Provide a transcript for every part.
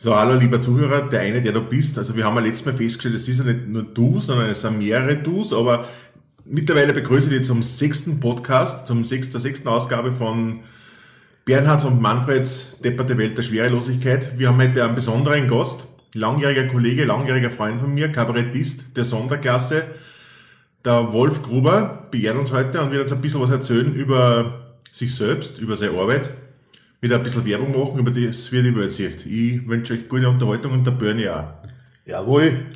So, hallo lieber Zuhörer, der eine, der du bist. Also wir haben ja letztes Mal festgestellt, es ist ja nicht nur du, sondern es sind mehrere Dus, aber mittlerweile begrüße ich dich zum sechsten Podcast, zum sechsten, der sechsten Ausgabe von Bernhards und Manfreds Depperte Welt der Schwerelosigkeit. Wir haben heute einen besonderen Gast, langjähriger Kollege, langjähriger Freund von mir, Kabarettist der Sonderklasse, der Wolf Gruber, beehrt uns heute und wird uns ein bisschen was erzählen über sich selbst, über seine Arbeit wieder ein bisschen Werbung machen, über das wie die Welt sieht. Ich wünsche euch gute Unterhaltung und der Bernie auch. Jawohl.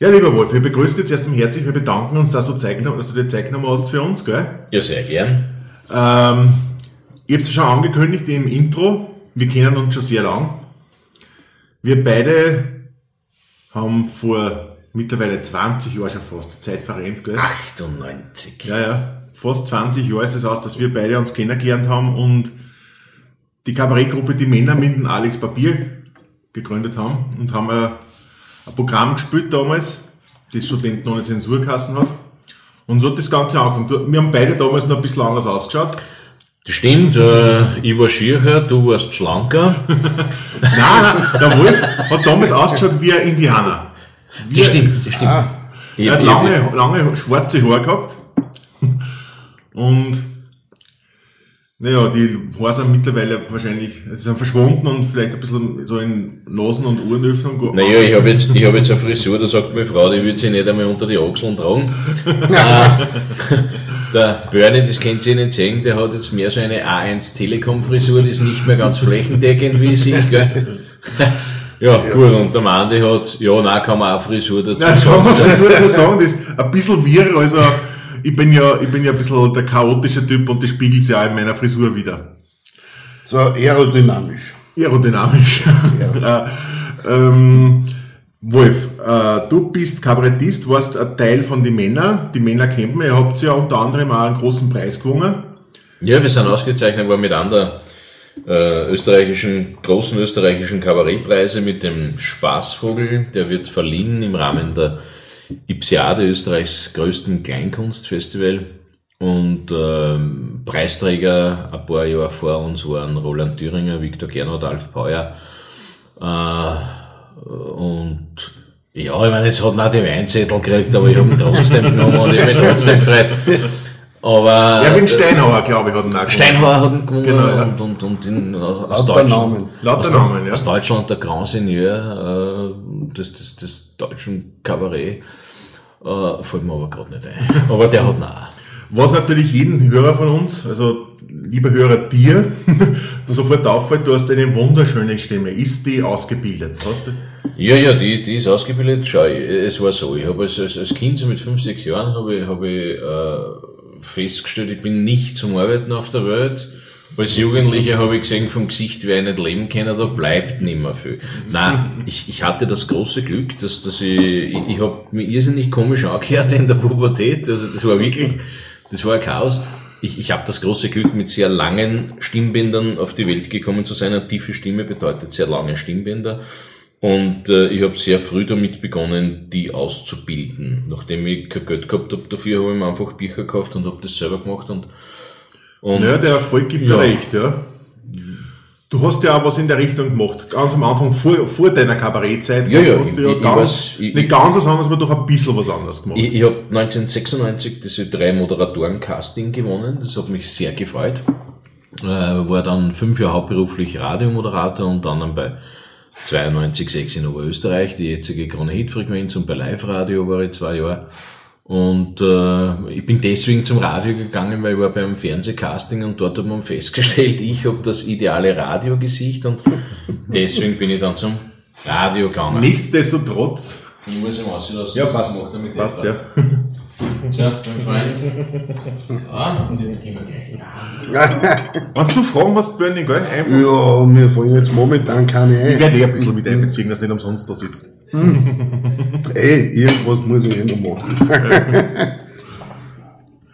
Ja, lieber Wolf, wir begrüßen dich jetzt herzlich. Wir bedanken uns, dass du, Zeit, dass du dir Zeit genommen hast für uns, gell? Ja, sehr gern. Ähm, ich habe es schon angekündigt im Intro, wir kennen uns schon sehr lang. Wir beide haben vor mittlerweile 20 Jahren schon fast, die Zeit verrennt, gell? 98. Ja, ja, fast 20 Jahre ist es aus, dass wir beide uns kennengelernt haben und die Kabarettgruppe Die Männer mit dem Alex Papier gegründet haben und haben ein, ein Programm gespielt damals, das Studenten ohne Zensurkassen hat. Und so hat das Ganze angefangen. Wir haben beide damals noch ein bisschen anders ausgeschaut. Das stimmt, äh, ich war schierher, du warst schlanker. nein, nein, der Wolf hat damals ausgeschaut wie ein Indianer. Wie das stimmt, das stimmt. Ah, er hat lange, lange schwarze Haare gehabt. Und naja, die Haare mittlerweile wahrscheinlich, sie sind verschwunden und vielleicht ein bisschen so in Nasen- und Ohrenöffnungen. Naja, ich habe jetzt, ich hab jetzt eine Frisur, da sagt meine Frau, die würde sie nicht einmal unter die Achseln tragen. Äh, der Bernie, das kennt ihr nicht sehen, der hat jetzt mehr so eine A1 Telekom-Frisur, die ist nicht mehr ganz flächendeckend wie sich, gell? Ja, ja, gut, und der Mandy hat, ja, nein, kann man auch Frisur dazu nein, sagen. kann man Frisur dazu sagen, das ist ein bisschen wirr, also ich bin ja, ich bin ja ein bisschen der chaotische Typ und das spiegelt sich auch in meiner Frisur wieder. So aerodynamisch. Aerodynamisch. Ja. ähm, Wolf, äh, du bist Kabarettist, warst ein Teil von den Männern. Die Männer kennt man, ihr habt ja unter anderem auch einen großen Preis gewonnen. Ja, wir sind ausgezeichnet worden mit anderen äh, österreichischen, großen österreichischen Kabarettpreise mit dem Spaßvogel. Der wird verliehen im Rahmen der Ipsiade, Österreichs größten Kleinkunstfestival. Und ähm, Preisträger ein paar Jahre vor uns waren Roland Thüringer, Viktor Gernot, Alf Pauer. Äh, und ja, ich meine, jetzt hat noch die Weinzettel gekriegt, aber ich habe ihn trotzdem genommen und ich mich trotzdem gefreut. Aber. Ja, wie Steinhauer, glaube ich, hat ihn auch Steinhauer hat ihn gewonnen genau, ja. und, und, und in, aus Deutschland. Namen. Lauter Namen, ja. Aus Deutschland der Grand Seigneur äh, des, des, des deutschen Kabarett. Äh, fällt mir aber gerade nicht ein. Aber der hat noch. Was natürlich jeden Hörer von uns, also lieber Hörer dir, sofort auffällt, du hast eine wunderschöne Stimme. Ist die ausgebildet? Hast du? Ja, ja, die, die ist ausgebildet. Schau, es war so, ich habe als, als Kind, so mit fünf, sechs Jahren, habe ich, habe ich äh, festgestellt, ich bin nicht zum Arbeiten auf der Welt. Als Jugendlicher habe ich gesehen, vom Gesicht, wer nicht leben kann, da bleibt nicht mehr viel. Nein, ich, ich hatte das große Glück, dass, dass ich, ich, ich habe mich irrsinnig komisch angehört in der Pubertät. Also das war wirklich, das war ein Chaos. Ich, ich habe das große Glück, mit sehr langen Stimmbändern auf die Welt gekommen zu sein. Eine tiefe Stimme bedeutet sehr lange Stimmbänder. Und äh, ich habe sehr früh damit begonnen, die auszubilden. Nachdem ich kein Geld gehabt habe dafür, habe ich mir einfach Bücher gekauft und habe das selber gemacht. Und, und ja, der Erfolg gibt ja. recht, ja. Du hast ja auch was in der Richtung gemacht. Ganz am Anfang, vor, vor deiner Kabarettzeit, ja, ja, hast du ja ich, ganz, ich, nicht ganz was anderes, aber doch ein bisschen was anderes gemacht. Ich, ich habe 1996 diese drei Moderatoren-Casting gewonnen. Das hat mich sehr gefreut. Äh, war dann fünf Jahre hauptberuflich Radiomoderator und dann bei 92,6 in Oberösterreich, die jetzige Krone-Hit-Frequenz und bei Live-Radio war ich zwei Jahre. Und äh, ich bin deswegen zum Radio gegangen, weil ich war beim Fernsehcasting und dort hat man festgestellt, ich habe das ideale Radiogesicht und deswegen bin ich dann zum Radio gegangen. Nichtsdestotrotz. Ich muss ihm auslassen. Ja, passt. Passt, ja. Tja, mein Freund. So, ah, und jetzt gehen wir gleich. Ja. Wenn du fragen was, Bernie, gell? Einfach. Ja, mir fallen jetzt momentan keine ein. Ich werde eh ein bisschen mit einbeziehen, dass du nicht umsonst da sitzt. Ey, irgendwas muss ich eh noch machen.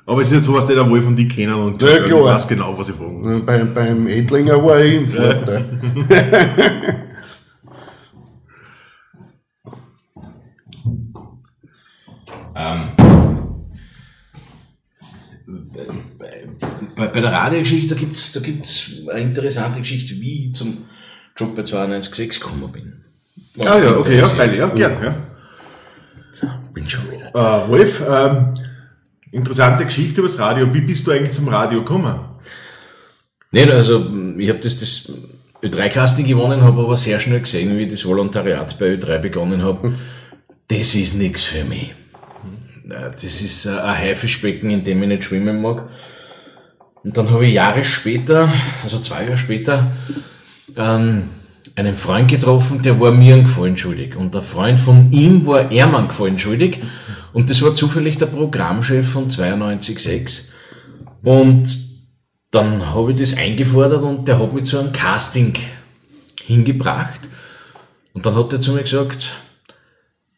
Aber es ist jetzt sowas, der da wohl von dir kennen und ja, äh, ich weiß genau, was ich fragen muss. Bei, beim Edlinger war ich im Vorteil. ähm, bei, der Radiogeschichte, da gibt's da gibt's eine interessante Geschichte, wie ich zum Job bei 92.6 gekommen bin. Ah ja, okay, ja, geil, ja, gern, ja. Bin schon wieder. Äh, Wolf, ähm, interessante Geschichte über das Radio. Wie bist du eigentlich zum Radio gekommen? Nicht, also ich habe das, das Ö3-Casting gewonnen, habe aber sehr schnell gesehen, wie ich das Volontariat bei Ö3 begonnen habe. Das ist nichts für mich. Äh, Das ist äh, ein Haifischbecken, in dem ich nicht schwimmen mag. Und dann habe ich Jahre später, also zwei Jahre später, ähm, einen Freund getroffen, der war mir einen Gefallen schuldig. Und der Freund von ihm war er mir einen Gefallen schuldig. Und das war zufällig der Programmchef von 92.6. Und dann habe ich das eingefordert und der hat mich zu einem Casting hingebracht. Und dann hat er zu mir gesagt,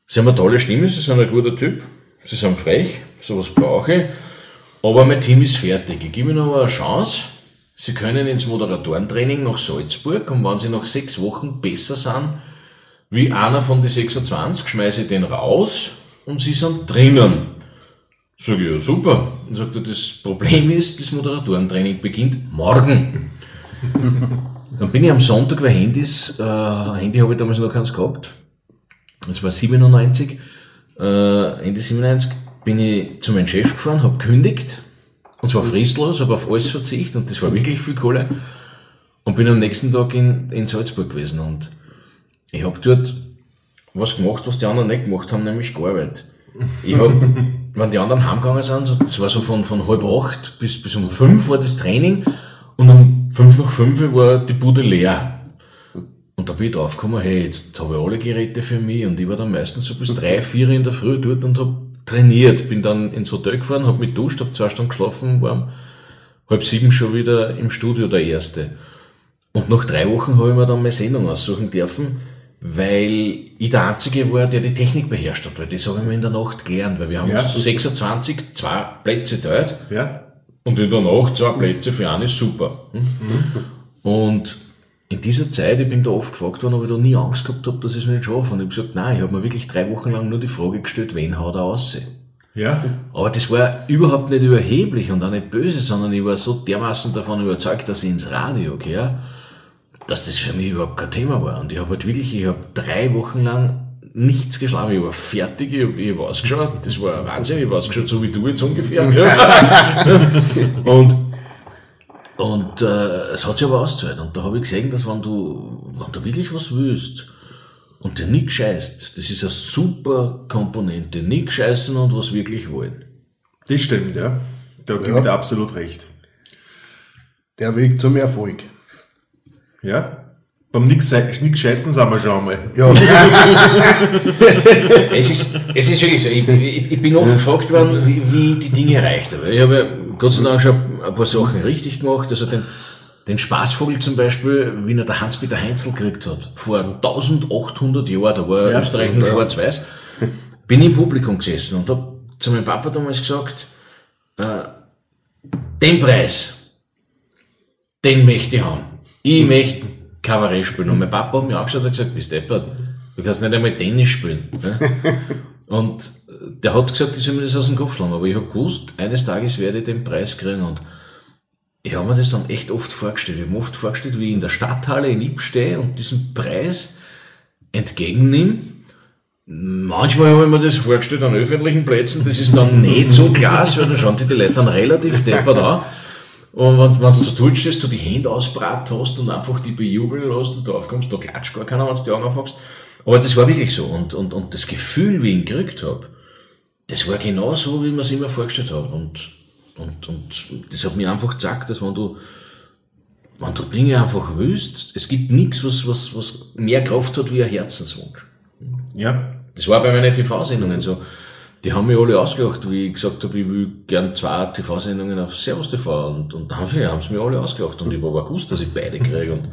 Sie haben eine tolle Stimme, Sie sind ein guter Typ, Sie sind frech, sowas brauche ich, aber mein Team ist fertig. Ich gebe Ihnen aber eine Chance. Sie können ins Moderatorentraining nach Salzburg und wenn Sie nach sechs Wochen besser sind wie einer von den 26, schmeiße ich den raus und Sie sind drinnen. Sag ich, ja super. Dann sagt er, das Problem ist, das Moderatorentraining beginnt morgen. Dann bin ich am Sonntag, weil Handys, äh, Handy habe ich damals noch keins gehabt. Das war 97. Äh, Ende 97 bin ich zu meinem Chef gefahren, habe gekündigt. Und zwar fristlos, habe auf alles verzichtet und das war wirklich viel Kohle. Und bin am nächsten Tag in, in Salzburg gewesen und ich habe dort was gemacht, was die anderen nicht gemacht haben, nämlich gearbeitet. Ich hab, wenn die anderen heimgegangen sind, das war so von, von halb acht bis, bis um fünf war das Training und um fünf nach fünf war die Bude leer. Und da bin ich draufgekommen, hey, jetzt habe ich alle Geräte für mich und ich war dann meistens so bis drei, vier in der Früh dort und habe trainiert. Bin dann ins Hotel gefahren, habe mich duscht, habe zwei Stunden geschlafen, war um halb sieben schon wieder im Studio der Erste. Und nach drei Wochen habe ich mir dann meine Sendung aussuchen dürfen, weil ich der Einzige war, der die Technik beherrscht hat, weil das habe ich mir in der Nacht gelernt, weil wir haben Ja. uns 26 zwei Plätze teilt Ja? und in der Nacht zwei Plätze für einen ist super. Hm? Und in dieser Zeit, ich bin da oft gefragt worden, ob ich da nie Angst gehabt habe, dass ich es nicht schaffe. Und ich habe gesagt, nein, ich habe mir wirklich drei Wochen lang nur die Frage gestellt, wen haut er aus? Ja? Aber das war überhaupt nicht überheblich und auch nicht böse, sondern ich war so dermaßen davon überzeugt, dass ich ins Radio gehe, dass das für mich überhaupt kein Thema war. Und ich habe halt wirklich, ich habe drei Wochen lang nichts geschlafen. Ich war fertig, ich ich hab ausgeschaut. Das war Wahnsinn, ich habe ausgeschaut, so wie du jetzt ungefähr. und und äh, es hat sich aber ausgezahlt. Und da habe ich gesehen, dass wenn du, wenn du wirklich was willst und dir nicht scheißt, das ist eine super Komponente. Nicht scheißen und was wirklich wollen. Das stimmt, ja. Da gebe Ja. ich dir absolut recht. Der Weg zum Erfolg. Ja? Beim nix, nix scheißen sind wir schon einmal. Ja, Es ist, es ist wirklich so. Ich, ich, ich bin oft gefragt worden, wie, wie die Dinge erreicht habe. Ich habe ja Gott sei Dank schon ein paar Sachen richtig gemacht. Also den, den Spaßvogel zum Beispiel, wie er der Hans-Peter Heinzel gekriegt hat, vor 1800 Jahren, da war Ja. Österreich nur schwarz-weiß, bin ich im Publikum gesessen und habe zu meinem Papa damals gesagt, äh, den Preis, den möchte ich haben. Ich möchte Kabarett spielen. Und mein Papa hat mir angeschaut und gesagt, bist deppert, du kannst nicht einmal Tennis spielen. Ne? Und äh, der hat gesagt, ich soll mir das aus dem Kopf schlagen. Aber ich habe gewusst, eines Tages werde ich den Preis kriegen. Und ich habe mir das dann echt oft vorgestellt. Ich habe mir oft vorgestellt, wie ich in der Stadthalle in Ip stehe und diesen Preis entgegennehme. Manchmal habe ich mir das vorgestellt an öffentlichen Plätzen, das ist dann nicht so klasse, weil dann schauen die, die Leute dann relativ deppert an. Und wenn, wenn du so tut stehst, du die Hände ausbrat hast und einfach die bejubeln lässt und drauf kommst, da klatscht gar keiner, wenn du die Augen aufmachst. Aber das war wirklich so. Und, und, und das Gefühl, wie ich ihn gekriegt habe, das war genau so, wie man es immer vorgestellt hat. Und, und, und das hat mir einfach gesagt, dass wenn du, wenn du Dinge einfach willst, es gibt nichts, was, was, was mehr Kraft hat wie ein Herzenswunsch. Ja? Das war bei meinen TV-Sendungen so. Die haben mich alle ausgelacht, wie ich gesagt habe, ich will gern zwei TV-Sendungen auf Servus TV und, und dann haben sie, mich alle ausgelacht und ich war aber gewusst, dass ich beide kriege und,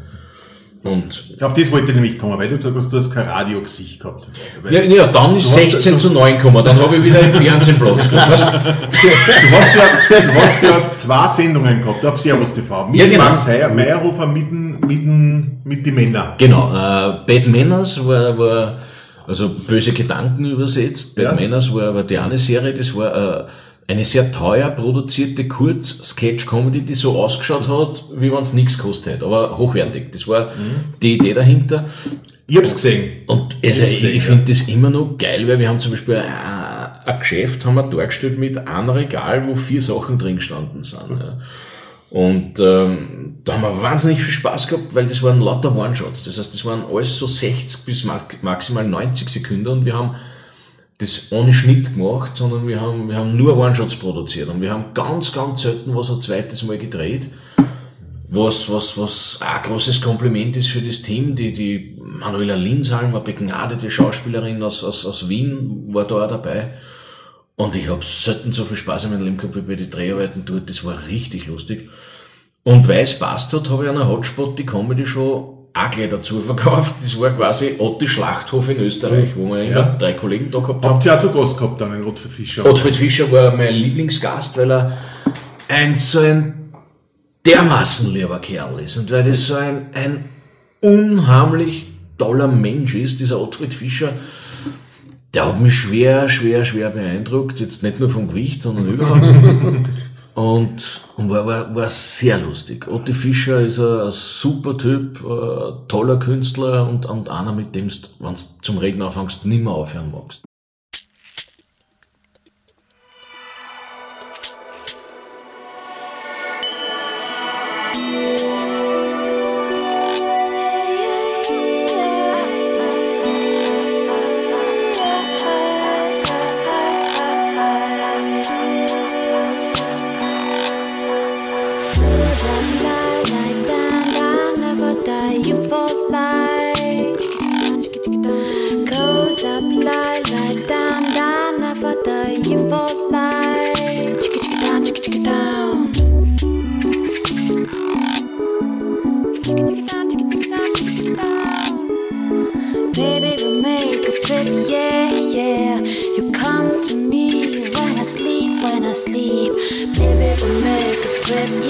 und Auf das wollte ich nämlich kommen, weil du gesagt hast, du hast kein Radiogesicht gehabt. Ja, ja, dann ist Du hast- 16 zu 9 gekommen, dann habe ich wieder im Fernsehen Platz gehabt. weißt du? Du hast ja, du hast ja zwei Sendungen gehabt auf Servus TV. Mit Ja, genau. Max Meyerhofer, mit, mit, den- mit den Männern. Genau, äh, Bad Manners war, war Also böse Gedanken übersetzt. Bad Ja. Manners war, war die eine Serie, das war äh, eine sehr teuer produzierte Kurz-Sketch-Comedy, die so ausgeschaut hat, wie wenn es nichts gekostet hätte, aber hochwertig. Das war die Idee dahinter. Ich hab's gesehen. Und also, ich, ich finde das immer noch geil, weil wir haben zum Beispiel ein, ein Geschäft haben wir dargestellt mit einem Regal, wo vier Sachen drin gestanden sind. Ja. Und ähm, da haben wir wahnsinnig viel Spaß gehabt, weil das waren lauter One-Shots. Das heißt, das waren alles so 60 bis ma- maximal 90 Sekunden und wir haben das ohne Schnitt gemacht, sondern wir haben, wir haben nur One-Shots produziert und wir haben ganz, ganz selten was ein zweites Mal gedreht. Was, was, was auch ein großes Kompliment ist für das Team. Die, die Manuela Linshalm, eine begnadete Schauspielerin aus, aus, aus Wien, war da auch dabei. Und ich habe selten so viel Spaß in meinem Leben gehabt wie bei den Dreharbeiten dort. Das war richtig lustig. Und weil es passt hat, habe ich an einer Hotspot die Comedy Show auch gleich dazu verkauft. Das war quasi Otti Schlachthof in Österreich, wo wir Ja. drei Kollegen da gehabt haben. Habt ihr auch zu Gast gehabt dann, den Rotfried Fischer? Ottfried Fischer war mein Lieblingsgast, weil er ein so ein dermaßen lieber Kerl ist und weil das so ein, ein unheimlich toller Mensch ist, dieser Ottfried Fischer. Der hat mich schwer, schwer, schwer beeindruckt, jetzt nicht nur vom Gewicht, sondern überhaupt. Und, und war, war, war sehr lustig. Otti Fischer ist ein, super Typ, ein toller Künstler und, und einer, mit dem du, wenn du zum Reden anfängst, nimmer aufhören magst.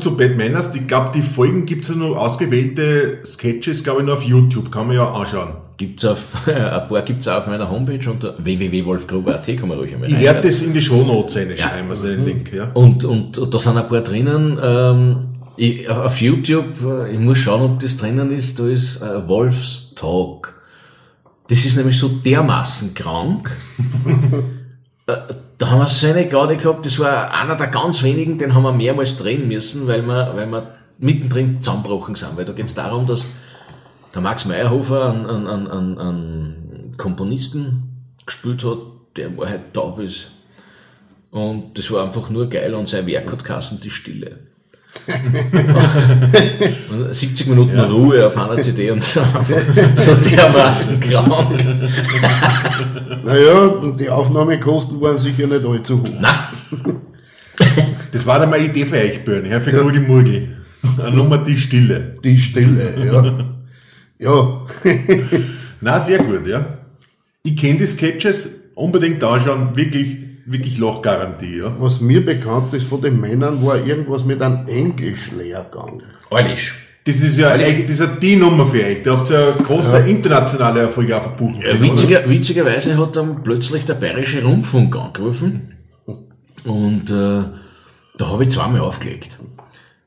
Zu Bad Manners, ich glaube, die Folgen gibt's ja nur ausgewählte Sketches, glaube ich, nur auf YouTube, kann man ja anschauen. Gibt's auf, ein paar gibt's auch auf meiner Homepage unter www.wolfgruber.at, kann man ruhig einmal Ich werde das in die Shownotes reinschreiben, also den Link, ja. Und, und, und da sind ein paar drinnen, ähm, ich, auf YouTube, äh, ich muss schauen, ob das drinnen ist, da ist äh, Wolfs Talk. Das ist nämlich so dermaßen krank. Äh, da haben wir so eine gerade gehabt, das war einer der ganz wenigen, den haben wir mehrmals drehen müssen, weil wir, weil wir mittendrin zusammenbrochen sind. Weil da geht es darum, dass der Max Meyerhofer einen, einen, einen, einen, Komponisten gespielt hat, der in Wahrheit taub ist. Und das war einfach nur geil und sein Werk hat Kassen die Stille. Und 70 Minuten Ruhe auf einer CD und so, einfach so dermaßen krank. Naja, und die Aufnahmekosten waren sicher nicht allzu hoch. Na, Das war dann meine Idee für euch, Herr für Gurgi Murgel. Eine Nummer die Stille. Die Stille, ja. Ja, Na, sehr gut, ja. Ich kenne die Sketches, unbedingt anschauen, wirklich, wirklich Lochgarantie, ja. was mir bekannt ist von den Männern, war irgendwas mit einem Englischlehrgang. Eilisch. Das ist ja eigentlich, das ist ja die Nummer für euch. Da habt ihr ja große internationale Erfolge auch verbuchen. Ja, witziger, witzigerweise hat dann plötzlich der Bayerische Rundfunk angerufen und äh, da habe ich zweimal aufgelegt.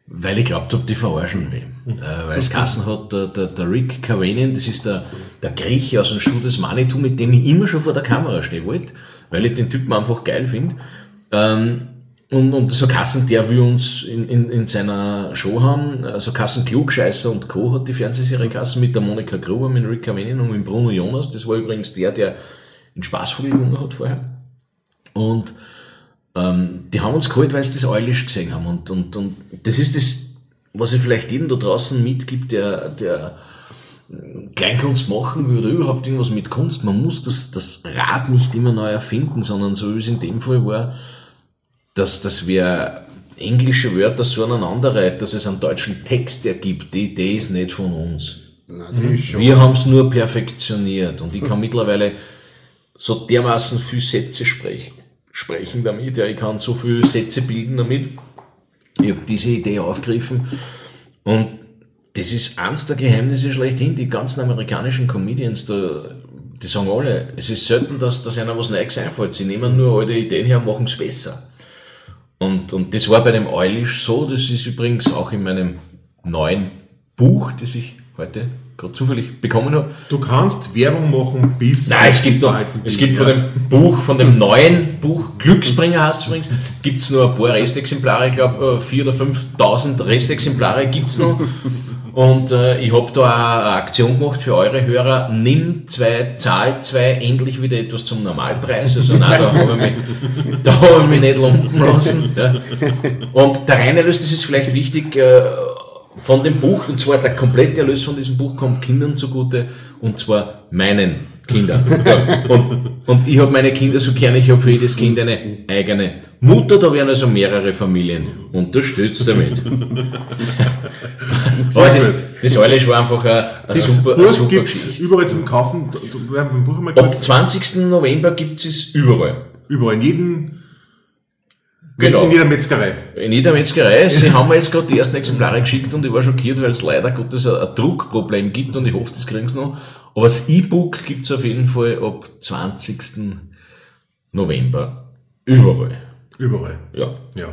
Weil ich glaubt habe, die verarschen mich. Äh, weil es Kassen hat, der, der, der Rick Cavanian, das ist der, der Grieche aus dem Schuh des Manitou, mit dem ich immer schon vor der Kamera stehen wollte, weil ich den Typen einfach geil finde. Ähm, und, und so Kassen, der will uns in, in, in seiner Show haben, also Kassen Klugscheißer und Co. hat die Fernsehserie Kassen mit der Monika Gruber, mit Rick Cavanian und mit Bruno Jonas. Das war übrigens der, der in Spaßvogel gewonnen hat vorher. Und ähm, die haben uns geholt, weil sie das Eilish gesehen haben. Und, und, und das ist das, was ich vielleicht jedem da draußen mitgibt, der, der Kleinkunst machen will oder überhaupt irgendwas mit Kunst. Man muss das, das Rad nicht immer neu erfinden, sondern so wie es in dem Fall war, dass, dass wir englische Wörter so aneinander reiht, dass es einen deutschen Text ergibt, die Idee ist nicht von uns. Schon. Wir haben es nur perfektioniert und ich kann mittlerweile so dermaßen viel Sätze sprechen, sprechen damit. Ja, ich kann so viele Sätze bilden damit. Ich habe diese Idee aufgegriffen und das ist eins der Geheimnisse schlechthin. Die ganzen amerikanischen Comedians, da, die sagen alle, es ist selten, dass, dass einer was Neues einfällt. Sie nehmen nur alte Ideen her und machen es besser. Und, und das war bei dem Eilish so, das ist übrigens auch in meinem neuen Buch, das ich heute gerade zufällig bekommen habe. Du kannst Werbung machen bis. Nein, es gibt noch, es gibt von dem Buch, von dem neuen Buch, Glücksbringer heißt es übrigens, gibt's nur ein paar Restexemplare, ich glaube 4.000 oder 5.000 Restexemplare gibt's noch. Und äh, ich habe da eine Aktion gemacht für eure Hörer, nimm zwei, zahl zwei, endlich wieder etwas zum Normalpreis. Also nein, da habe ich mich, da hab ich mich nicht lumpen lassen. Ja. Und der reine Erlös, das ist vielleicht wichtig, äh, von dem Buch, und zwar der komplette Erlös von diesem Buch kommt Kindern zugute, und zwar meinen Kindern. Ja. Und, und ich habe meine Kinder so gern, ich habe für jedes Kind eine eigene Mutter, da werden also mehrere Familien unterstützt damit. Aber das, das alles war einfach eine, eine super, eine Buch super gibt's Geschichte. überall zum Kaufen. Du, du, wir haben ein Buch einmal Ab kurz. 20. November gibt's es überall. Überall. In jedem. Genau. In jeder Metzgerei. In jeder Metzgerei. Sie haben mir jetzt gerade die ersten Exemplare geschickt und ich war schockiert, weil es leider Gottes ein, ein Druckproblem gibt und ich hoffe, das kriegen sie noch. Aber das E-Book gibt's auf jeden Fall ab 20. November. Überall. Überall. Ja. Ja.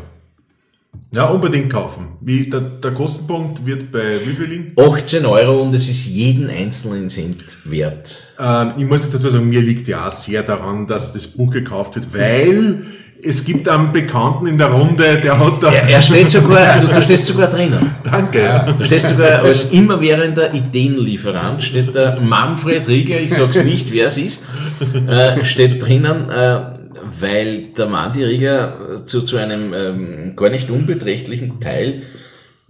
Ja, unbedingt kaufen. Wie, der, der Kostenpunkt wird bei wie viel liegen? 18 Euro und es ist jeden einzelnen Cent wert. Ähm, ich muss jetzt dazu sagen, mir liegt ja auch sehr daran, dass das Buch gekauft wird, weil es gibt einen Bekannten in der Runde, der hat da. Er, er steht sogar, du, du stehst sogar drinnen. Danke. Du stehst sogar als immerwährender Ideenlieferant, steht der Manfred Rieger, ich sag's nicht, wer es ist, äh, steht drinnen, äh, weil der Mandy Rieger zu, zu einem ähm, gar nicht unbeträchtlichen Teil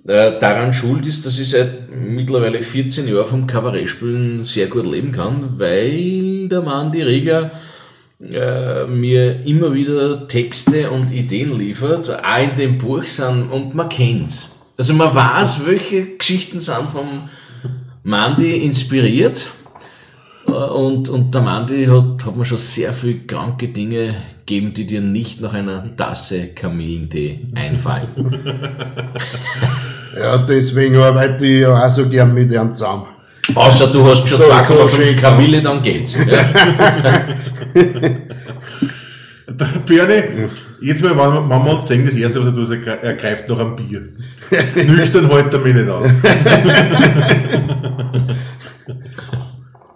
äh, daran schuld ist, dass ich seit mittlerweile 14 Jahren vom Kabarettspielen sehr gut leben kann, weil der Mandy Rieger äh, mir immer wieder Texte und Ideen liefert, auch in dem Buch sind, und man kennt's. Also man weiß, welche Geschichten sind vom Mandy inspiriert. Äh, Und, und der Mandy hat, hat mir schon sehr viel kranke Dinge gegeben, die dir nicht nach einer Tasse Kamillentee einfallen. Ja, deswegen arbeite ich auch so gern mit ihm zusammen. Außer du hast schon So- 2,5 so schön Kamille, dann geht's. Ja. Björne, jetzt mal, wenn wir wenn wir uns sehen, das erste, was er tut, er greift nach einem Bier. Nüchtern hält er mich nicht aus.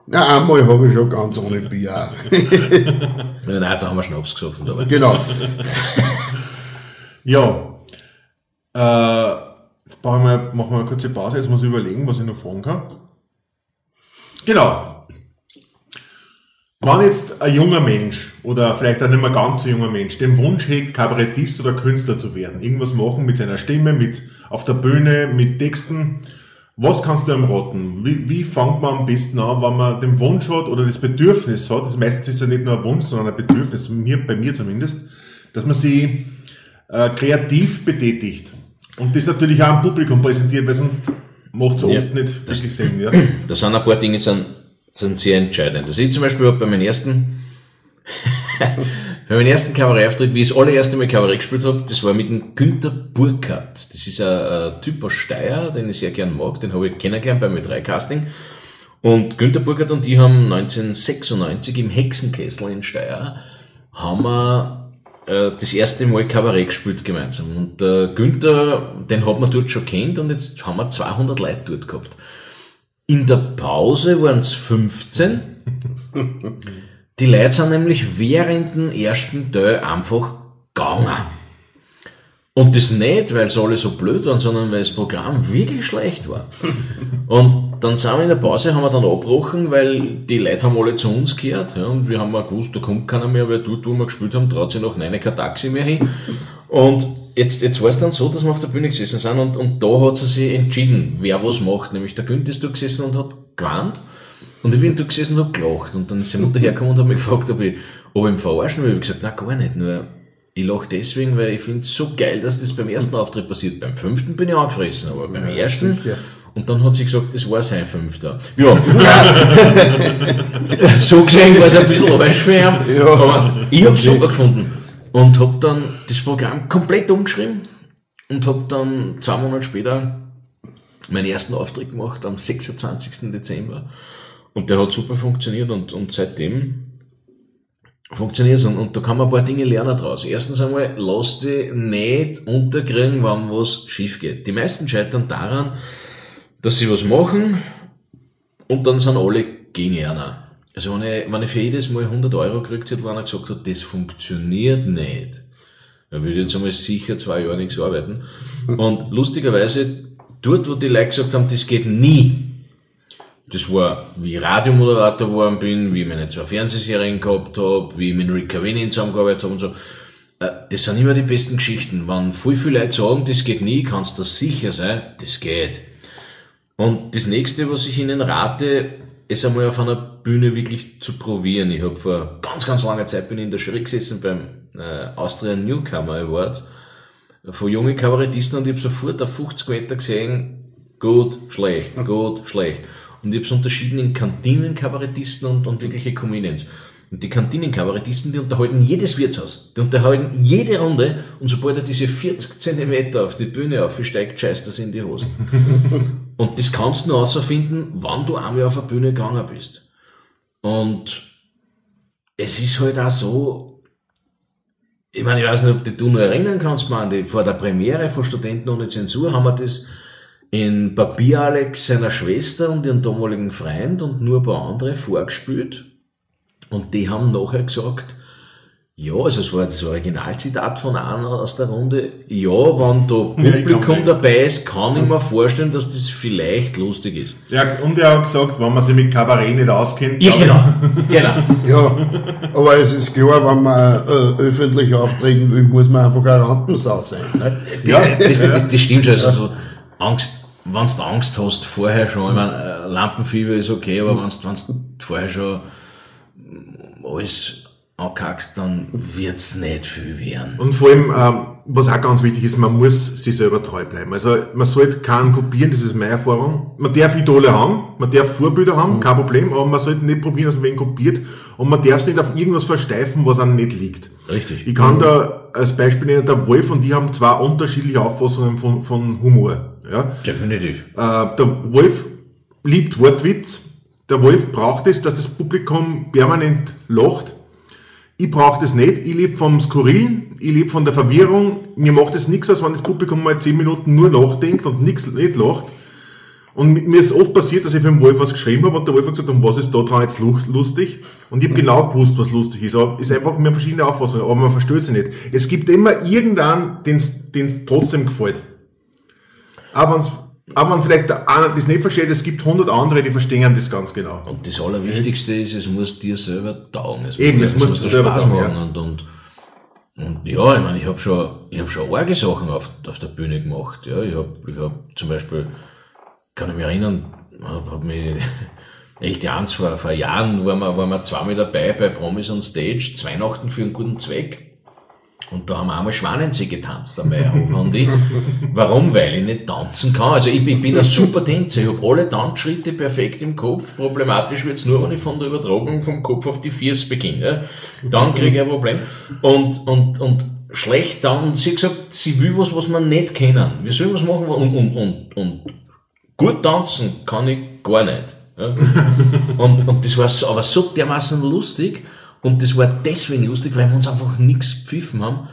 Ja, einmal habe ich schon ganz ohne Bier. auch. Nein, da haben wir Schnaps gesoffen. Aber. genau. Ja. Äh, jetzt brauchen wir, machen wir eine kurze Pause, jetzt muss ich überlegen, was ich noch fragen kann. Genau. Wenn jetzt ein junger Mensch oder vielleicht ein nicht mehr ganz so junger Mensch den Wunsch hegt, Kabarettist oder Künstler zu werden, irgendwas machen mit seiner Stimme, mit auf der Bühne, mit Texten, was kannst du ihm raten? Wie, wie fängt man am besten an, wenn man den Wunsch hat oder das Bedürfnis hat? Das meistens ist ja nicht nur ein Wunsch, sondern ein Bedürfnis, bei mir zumindest, dass man sich äh, kreativ betätigt. Und das natürlich auch am Publikum präsentiert, weil sonst macht es Ja. oft nicht wirklich Sinn. Ja. Da sind ein paar Dinge sind, sind sehr entscheidend. Also ich zum Beispiel bei meinem ersten, bei meinem ersten Kabarettauftritt, wie ich das allererste Mal Kabarett gespielt habe, das war mit dem Günther Burkhardt. Das ist ein, ein Typ aus Steyr, den ich sehr gern mag, den habe ich kennengelernt beim Ö3-Casting. Und Günther Burkhardt und ich haben 1996 im Hexenkessel in Steyr, haben wir äh, das erste Mal Kabarett gespielt gemeinsam. Und der Günther, den hat man dort schon kennt und jetzt haben wir 200 Leute dort gehabt. In der Pause waren es 15. Die Leute sind nämlich während dem ersten Teil einfach gegangen. Und das nicht, weil sie alle so blöd waren, sondern weil das Programm wirklich schlecht war. Und dann sind wir in der Pause, haben wir dann abgebrochen, weil die Leute haben alle zu uns gehört. Ja, und wir haben auch gewusst, da kommt keiner mehr, weil dort, wo wir gespielt haben, traut sich noch nein, kein Taxi mehr hin. Und jetzt, jetzt war es dann so, dass wir auf der Bühne gesessen sind und, und da hat sie sich entschieden, wer was macht. Nämlich der Günther ist da gesessen und hat gewarnt. Und ich bin da gesessen und hab gelacht. Und dann ist seine Mutter hergekommen und hat mich gefragt, ob ich, ob ich ihn verarschen will. Ich hab gesagt, na gar nicht. Nur, ich lach deswegen, weil ich finde es so geil, dass das beim ersten Auftritt passiert. Beim fünften bin ich angefressen, aber beim ersten. sicher. Und dann hat sie gesagt, es war sein fünfter. Ja. so gesehen war es ein bisschen ihn. Ja. Aber ich hab's super gefunden. Und hab dann das Programm komplett umgeschrieben und hab dann zwei Monate später meinen ersten Auftritt gemacht am 26. Dezember. Und der hat super funktioniert und, und seitdem funktioniert es. Und, und da kann man ein paar Dinge lernen draus. Erstens einmal, lass dich nicht unterkriegen, wenn was schief geht. Die meisten scheitern daran, dass sie was machen und dann sind alle gegen einer. Also wenn ich, wenn ich für jedes Mal 100 Euro gekriegt hätte, wenn einer gesagt hat, das funktioniert nicht, dann würde ich jetzt einmal sicher zwei Jahre nichts arbeiten. Und lustigerweise, dort, wo die Leute gesagt haben, das geht nie, das war, wie ich Radiomoderator geworden bin, wie ich meine zwei Fernsehserien gehabt habe, wie ich mit Rick Cavani zusammengearbeitet habe und so. Äh, Das sind immer die besten Geschichten. Wenn viel, viele Leute sagen, das geht nie, kannst du sicher sein, das geht. Und das nächste, was ich Ihnen rate, ist einmal auf einer Bühne wirklich zu probieren. Ich habe vor ganz, ganz langer Zeit bin ich in der Jury gesessen beim äh, Austrian Newcomer Award von jungen Kabarettisten und ich habe sofort auf 50 Meter gesehen, gut, schlecht, gut, schlecht. Und ich habe es unterschieden in Kantinenkabarettisten und, und wirkliche Comedians. Und die Kantinenkabarettisten, die unterhalten jedes Wirtshaus. Die unterhalten jede Runde und sobald er diese 40 Zentimeter auf die Bühne aufsteigt, scheißt das in die Hose. und das kannst du nur herausfinden, wann du einmal auf der Bühne gegangen bist. Und es ist halt auch so, ich meine, ich weiß nicht, ob du dich nur erinnern kannst, man, vor der Premiere von Studenten ohne Zensur haben wir das in Papier-Alex seiner Schwester und ihren damaligen Freund und nur ein paar andere vorgespielt. Und die haben nachher gesagt, ja, also es war das Originalzitat von einer aus der Runde, ja, wenn da Ja, Publikum mich- dabei ist, kann ich mir vorstellen, dass das vielleicht lustig ist. Ja, und er hat gesagt, wenn man sich mit Kabarett nicht auskennt, Ja, genau, genau. Ja, aber es ist klar, wenn man äh, öffentlich auftreten will, muss man einfach ein Rampensau sein. Ne? Ja, das, das, das stimmt schon. Also, so Angst, wenn du Angst hast, vorher schon, ich meine, äh, Lampenfieber ist okay, aber wenn du vorher schon alles ankackst, dann wird's nicht viel werden. Und vor allem, ähm, was auch ganz wichtig ist, man muss sich selber treu bleiben. Also man sollte keinen kopieren, das ist meine Erfahrung. Man darf Idole haben, man darf Vorbilder haben, kein Problem, aber man sollte nicht probieren, dass man wen kopiert und man darf es nicht auf irgendwas versteifen, was einem nicht liegt. Richtig. Ich kann da als Beispiel nennen, der Wolf und die haben zwei unterschiedliche Auffassungen von, von Humor. Ja? Definitiv. Äh, der Wolf liebt Wortwitz. Der Wolf braucht es, dass das Publikum permanent lacht. Ich brauche das nicht. Ich lebe vom Skurrilen, ich lebe von der Verwirrung. Mir macht es nichts, als wenn das Publikum mal 10 Minuten nur nachdenkt und nichts nicht lacht. Und mir ist oft passiert, dass ich für den Wolf was geschrieben habe und der Wolf hat gesagt, um was ist da dran jetzt lust- lustig? Und ich habe genau gewusst, was lustig ist. Aber ist einfach mehr verschiedene Auffassungen, aber man versteht sie nicht. Es gibt immer irgendeinen, den es trotzdem gefällt. Auch wenn's, auch wenn vielleicht das nicht versteht, es gibt 100 andere, die verstehen das ganz genau. Und das Allerwichtigste ist, es muss dir selber taugen. Es Eben, es muss dir selber Spaß taugen, machen. ja. Und, und, und ja, ich meine, ich habe schon, ich hab schon arge Sachen auf, auf der Bühne gemacht. Ja, ich habe ich hab zum Beispiel, kann ich mich erinnern, habe hab mich echt eins vor, vor Jahren waren wir, waren wir zweimal dabei bei Promis on Stage, Weihnachten für einen guten Zweck. Und da haben wir einmal Schwanensee getanzt am Meierhof. Und ich, warum? Weil ich nicht tanzen kann. Also ich bin, ich bin ein super Tänzer. Ich habe alle Tanzschritte perfekt im Kopf. Problematisch wird's nur, wenn ich von der Übertragung vom Kopf auf die Fiers beginne. Dann kriege ich ein Problem. Und, und, und schlecht dann. Sie hat gesagt, sie will was, was wir nicht kennen. Wir sollen was machen und, und, und, und gut tanzen kann ich gar nicht. Und, und das war so, aber so dermaßen lustig. Und das war deswegen lustig, weil wir uns einfach nichts gepfiffen haben.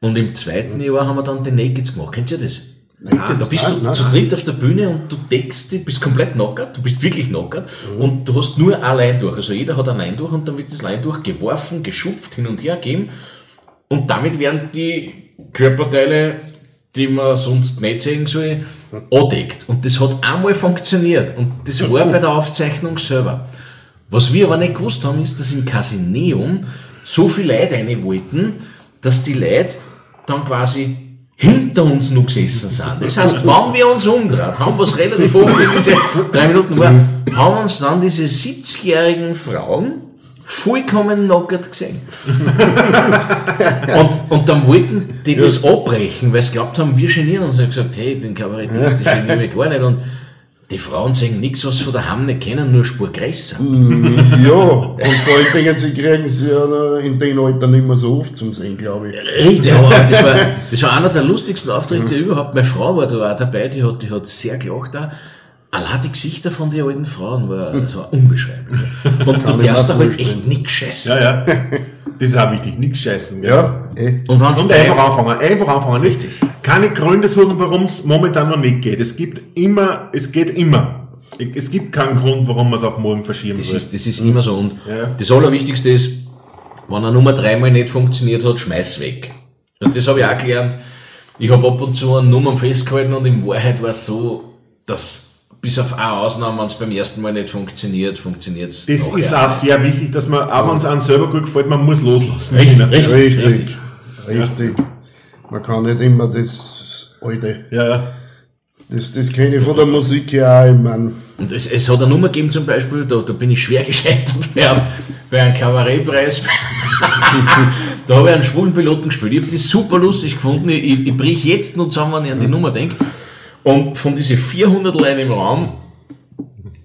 Und im zweiten Jahr haben wir dann die Nakeds gemacht. Kennt ihr das? da bist du nein, zu dritt auf der Bühne und du deckst dich, bist komplett knockert, du bist wirklich knockert und du hast nur ein durch. Also jeder hat ein durch und dann wird das durch geworfen, geschupft, hin und her gegeben und damit werden die Körperteile, die man sonst nicht sehen soll, andeckt. Und das hat einmal funktioniert und das war bei der Aufzeichnung selber. Was wir aber nicht gewusst haben, ist, dass im Casineum so viele Leute rein wollten, dass die Leute dann quasi hinter uns noch gesessen sind. Das heißt, wenn wir uns umdreht, haben was relativ oft in diese drei Minuten war, haben uns dann diese 70-jährigen Frauen vollkommen knockert gesehen. und, und dann wollten die das abbrechen, weil sie glaubt haben, wir genieren uns. Und ich gesagt, hey, ich bin Kabarettist, ich geniere mich gar nicht. Und die Frauen sehen nichts, was sie von daheim nicht kennen, nur Spur größer. Ja, und vor allen Dingen, sie kriegen sie ja in den Alter nicht mehr so oft zum Sehen, glaube ich. Richtig, aber das war, das war einer der lustigsten Auftritte überhaupt. Meine Frau war da auch dabei, die hat, die hat sehr gelacht auch. Allein die Gesichter von den alten Frauen war, so unbeschreiblich. Und du Kann ich darfst da halt echt nichts scheißen. Ja, ja. Das ist auch wichtig, nichts scheißen. gell? Ja, eh. Und Und einfach anfangen, einfach anfangen. Richtig. Keine Gründe suchen, warum es momentan noch nicht geht. Es gibt immer, es geht immer. Es gibt keinen Grund, warum man es auf morgen verschieben Das will. ist, das ist immer so. Und Ja. das Allerwichtigste ist, wenn eine Nummer dreimal nicht funktioniert hat, schmeiß weg. Also das habe ich auch gelernt. Ich habe ab und zu an Nummern festgehalten und in Wahrheit war es so, dass bis auf eine Ausnahme, wenn es beim ersten Mal nicht funktioniert, funktioniert es. Das ist auch sehr wichtig, dass man, auch wenn es einem selber gut gefällt, man muss loslassen. Richtig, Ja. richtig, Richtig, richtig. richtig. Man kann nicht immer das Alte. Ja, ja. Das, das kenne ich von der Musik ja auch, ich mein, Und es, es hat eine Nummer gegeben zum Beispiel, da, da bin ich schwer gescheitert bei einem, bei einem Kabarettpreis. da habe ich einen schwulen Piloten gespielt. Ich habe das super lustig gefunden. Ich, ich, ich brich jetzt nur zusammen, wenn ich an die Nummer denke. Und von diesen 400 Leuten im Raum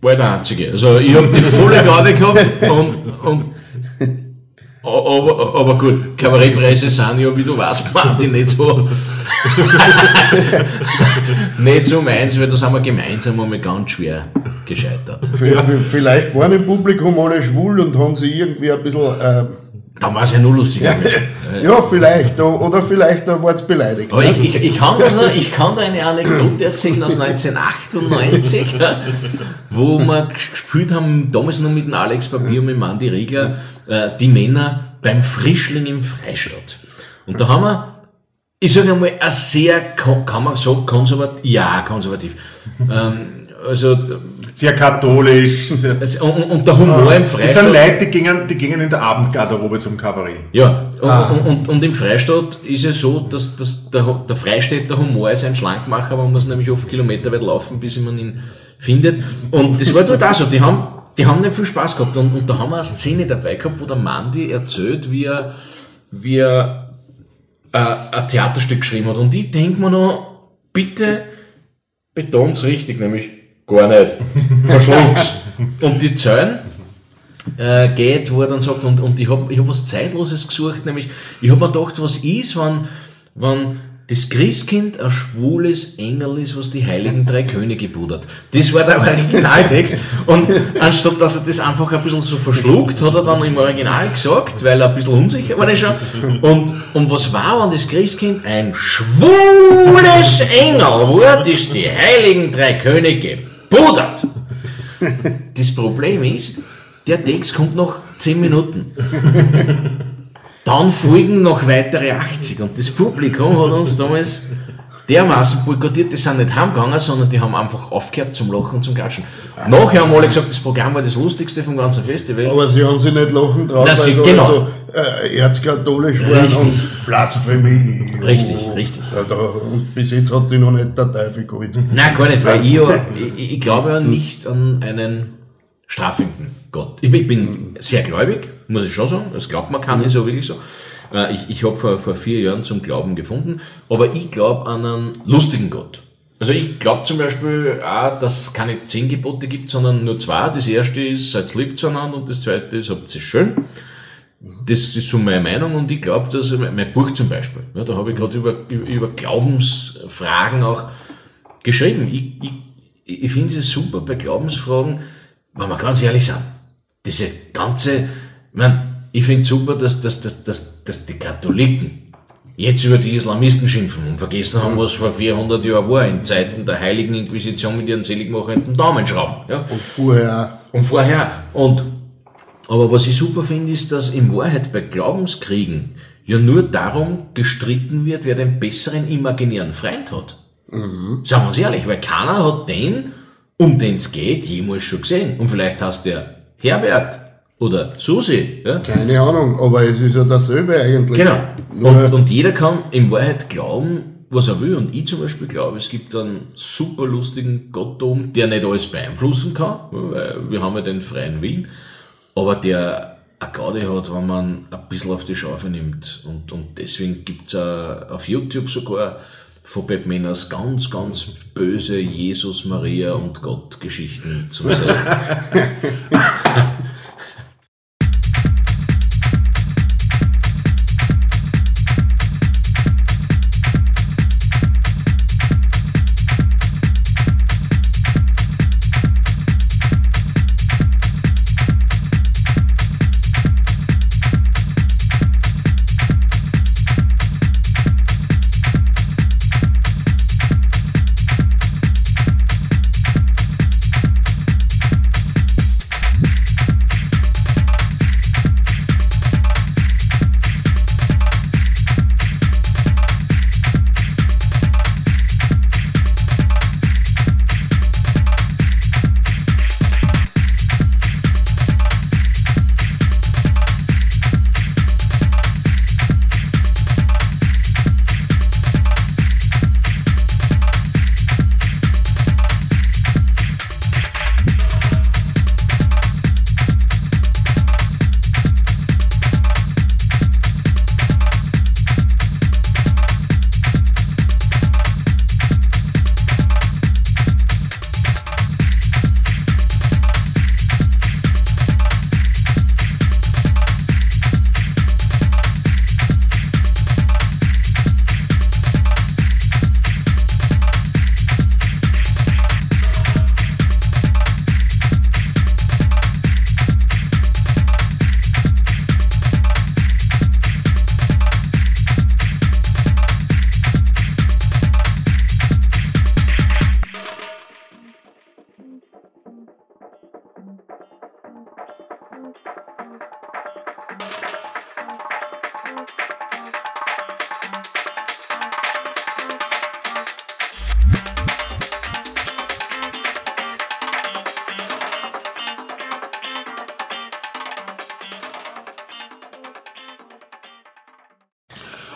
war ich der Einzige. Also ich habe die volle Garde gehabt und, und aber, aber gut, Kabarettpreise sind ja, wie du weißt, Martin, nicht so, nicht so meins, weil da sind wir gemeinsam einmal ganz schwer gescheitert. vielleicht waren im Publikum alle schwul und haben sie irgendwie ein bisschen, äh, Dann war es ja nur lustiger. ja, vielleicht, o- oder vielleicht da war es beleidigt. Aber ich, ich, ich, kann da, so- ich kann da eine Anekdote erzählen aus 1998, wo wir gespielt haben, damals noch mit dem Alex Papier und mit dem Andi Riegler, äh, die Männer beim Frischling im Freistadt. Und da haben wir, ich sage einmal, ein sehr, kann man sagen, konservativ, ja, konservativ. ähm, also, Sehr katholisch. Sehr, und, und der Humor im es Freistaat. sind Leute, die gingen, die gingen in der Abendgarderobe zum Kabarett. Ja, und, und, und im Freistaat ist es so, dass, dass der, der Freistädter Humor ist ein Schlankmacher, man muss nämlich oft Kilometer weit laufen, bis man ihn findet. Und das war dort auch so, die haben, die haben nicht viel Spaß gehabt. Und, und da haben wir eine Szene dabei gehabt, wo der Mandy erzählt, wie er, wie er äh, ein Theaterstück geschrieben hat. Und ich denke mir noch, bitte beton's richtig, nämlich gar nicht. Verschluck's. Und die Zahlen äh, geht, wo er dann sagt, und, und ich habe ich hab was Zeitloses gesucht, nämlich, ich habe mir gedacht, was ist, wenn, wenn das Christkind ein schwules Engel ist, was die heiligen drei Könige budert. Das war der Originaltext. Und anstatt dass er das einfach ein bisschen so verschluckt, hat er dann im Original gesagt, weil er ein bisschen unsicher war. Schon. Und, und was war, wenn das Christkind ein schwules Engel war, das die heiligen drei Könige budert? Das Problem ist, der Text kommt nach 10 Minuten. Dann folgen noch weitere 80 und das Publikum hat uns damals dermaßen boykottiert, die sind nicht heimgegangen, sondern die haben einfach aufgehört zum Lachen und zum Klatschen. Nachher haben alle gesagt, das Programm war das lustigste vom ganzen Festival. Aber sie haben sich nicht lachen drauf, Na, sie- weil sie genau. also, äh, erzkatholisch waren Richtig. und Blasphemie. Richtig, richtig. Ja, da, und bis jetzt hat die noch nicht der Teufel geholt. Nein, gar nicht, weil ich, ja, ich, ich glaube ja nicht an einen strafenden Gott. Ich bin sehr gläubig, muss ich schon sagen. Das glaubt man kann, ist ja wirklich so. Äh, Ich, ich habe vor, vor vier Jahren zum Glauben gefunden, aber ich glaube an einen lustigen Gott. Also ich glaube zum Beispiel auch, dass es keine zehn Gebote gibt, sondern nur zwei. Das erste ist, seid lieb zueinander und das zweite ist, habt es schön. Das ist so meine Meinung und ich glaube, dass mein mein Buch zum Beispiel, ja, da habe ich gerade über, über, über Glaubensfragen auch geschrieben. Ich, ich, ich finde es super bei Glaubensfragen, wenn wir ganz ehrlich sind. Diese ganze, ich mein, ich finde super, dass, dass, dass, dass, dass die Katholiken jetzt über die Islamisten schimpfen und vergessen haben, was vor 400 Jahren war, in Zeiten der Heiligen Inquisition mit ihren seligmachenden Daumenschrauben. Ja? Und vorher, Und vorher. Und, aber was ich super finde, ist, dass in Wahrheit bei Glaubenskriegen ja nur darum gestritten wird, wer den besseren imaginären Freund hat. Sagen wir uns ehrlich, weil keiner hat den, um den es geht, jemals schon gesehen. Und vielleicht heißt der Herbert oder Susi. Ja? keine Ahnung, aber es ist ja dasselbe eigentlich. Genau. Und, und jeder kann in Wahrheit glauben, was er will. Und ich zum Beispiel glaube, es gibt einen super lustigen Gott oben, der nicht alles beeinflussen kann, weil wir haben ja den freien Willen, aber der eine Gaudi hat, wenn man ein bisschen auf die Schafe nimmt. Und, und deswegen gibt's es auf YouTube sogar von Pep Menners ganz, ganz böse Jesus, Maria und Gott Geschichten zum Sehen.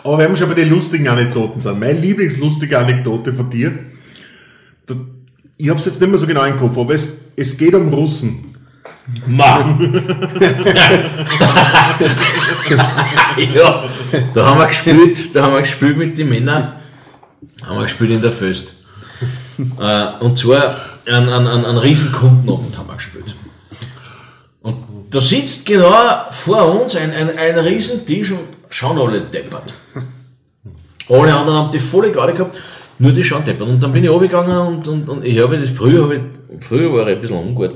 Aber wenn wir schon bei den lustigen Anekdoten sind, meine lieblingslustige Anekdote von dir, da, ich habe es jetzt nicht mehr so genau im Kopf, aber es, es geht um Russen. Ma. ja, da haben wir gespielt, da haben wir gespielt mit den Männern, haben wir gespielt in der Föst. Äh, und zwar an, an, an, an Riesenkundenabend haben wir gespielt. Und da sitzt genau vor uns ein, ein, ein Riesentisch und schauen alle deppert. Alle anderen haben die volle Garde gehabt, nur die schauen deppert. Und dann bin ich runtergegangen und, und, und ich habe das, früher habe ich, früher war ich ein bisschen ungut.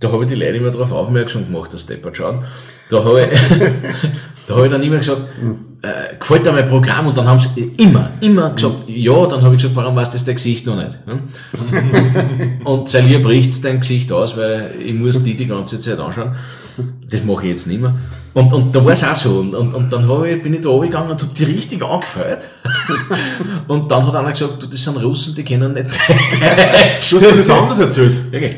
Da habe ich die Leute immer darauf aufmerksam gemacht, dass deppert schauen. Da habe ich, da ich dann immer gesagt, äh, gefällt dir mein Programm? Und dann haben sie immer, immer gesagt, ja, dann habe ich gesagt, warum weißt du das dein Gesicht noch nicht? Ja? Und sein Lieb bricht's dein Gesicht aus, weil ich muss die die ganze Zeit anschauen. Das mache ich jetzt nicht mehr. Und, und da war es auch so. Und, und, und dann ich, bin ich da runtergegangen und habe die richtig angefeuert. und dann hat einer gesagt, du, das sind Russen, die kennen nicht Deutsch. Du hast mir das anders erzählt.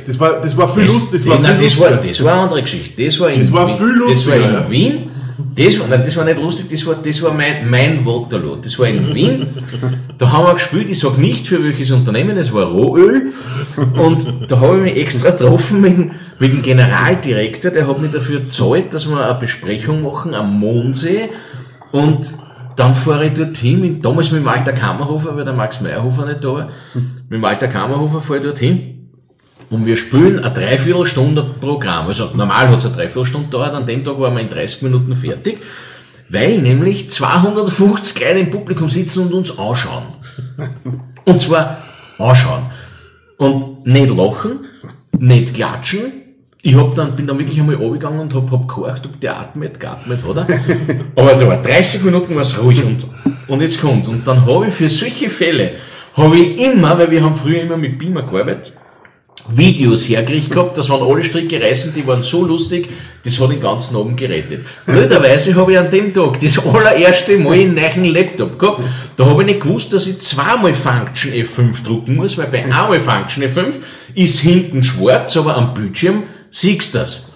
Das war, das war viel lustig. Das war nein, das war, das war eine andere Geschichte. Das war in Das war Wien. viel Das war in. Wien. Das war, nein, das war nicht lustig, das war, das war mein, mein Waterloo. Das war in Wien. Da haben wir gespielt, ich sag nicht für welches Unternehmen, das war Rohöl. Und da habe ich mich extra getroffen mit, mit dem Generaldirektor, der hat mich dafür gezahlt, dass wir eine Besprechung machen am Mondsee. Und dann fahre ich dorthin, damals mit dem Walter Kammerhofer, weil der Max Meyerhofer nicht da war. Mit dem Walter Kammerhofer fahre ich dorthin. Und wir spielen eine Dreiviertelstunde Programm. Also normal hat es eine Dreiviertelstunde gedauert, an dem Tag waren wir in 30 Minuten fertig, weil nämlich 250 Leute im Publikum sitzen und uns anschauen. Und zwar anschauen. Und nicht lachen, nicht klatschen, ich hab dann, bin dann wirklich einmal runtergegangen und hab, hab gehorcht, ob der atmet, geatmet hat er. Aber da war 30 Minuten war's ruhig und, und jetzt kommt's. Und dann habe ich für solche Fälle, habe ich immer, weil wir haben früher immer mit Beamer gearbeitet, Videos hergekriegt gehabt, das waren alle Stricke reißen, die waren so lustig, das hat den ganzen Abend gerettet. Blöderweise habe ich an dem Tag das allererste Mal einen neuen Laptop gehabt. Da habe ich nicht gewusst, dass ich zweimal Function F5 drucken muss, weil bei einmal Function F5 ist hinten schwarz, aber am Bildschirm siehst du das.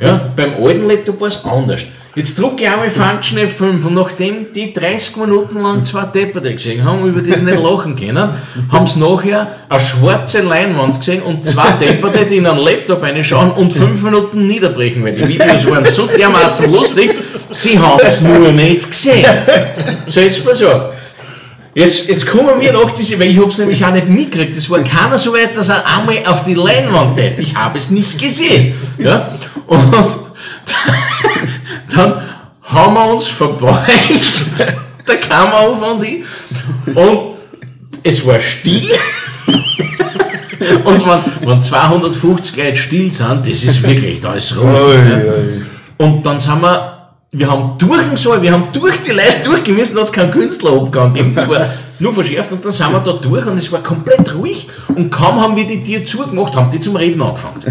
Ja, beim alten Laptop war es anders. Jetzt drucke ich einmal Function F5 und nachdem die 30 Minuten lang zwei Depperte gesehen haben, über das nicht lachen können, haben sie nachher eine schwarze Leinwand gesehen und zwei Depperte, die in einen Laptop reinschauen und fünf Minuten niederbrechen, weil die Videos waren so dermaßen lustig, sie haben es nur nicht gesehen. So, jetzt pass auf. Jetzt, jetzt kommen wir nach diese, weil ich hab's nämlich auch nicht mitgekriegt. Es war keiner so weit, dass er einmal auf die Leinwand tät. Ich habe es nicht gesehen. Ja? Und dann haben wir uns verbeugt, der Kamera von die, und es war still. Und wenn, wenn 250 Leute still sind, das ist wirklich, da ist ui. Und dann sind wir, wir haben durch den Saal, wir haben durch die Leute durchgemessen, da hat es keinen Künstlerabgang gegeben. Es war nur verschärft und dann sind wir da durch und es war komplett ruhig und kaum haben wir die Tür zugemacht, haben die zum Reden angefangen.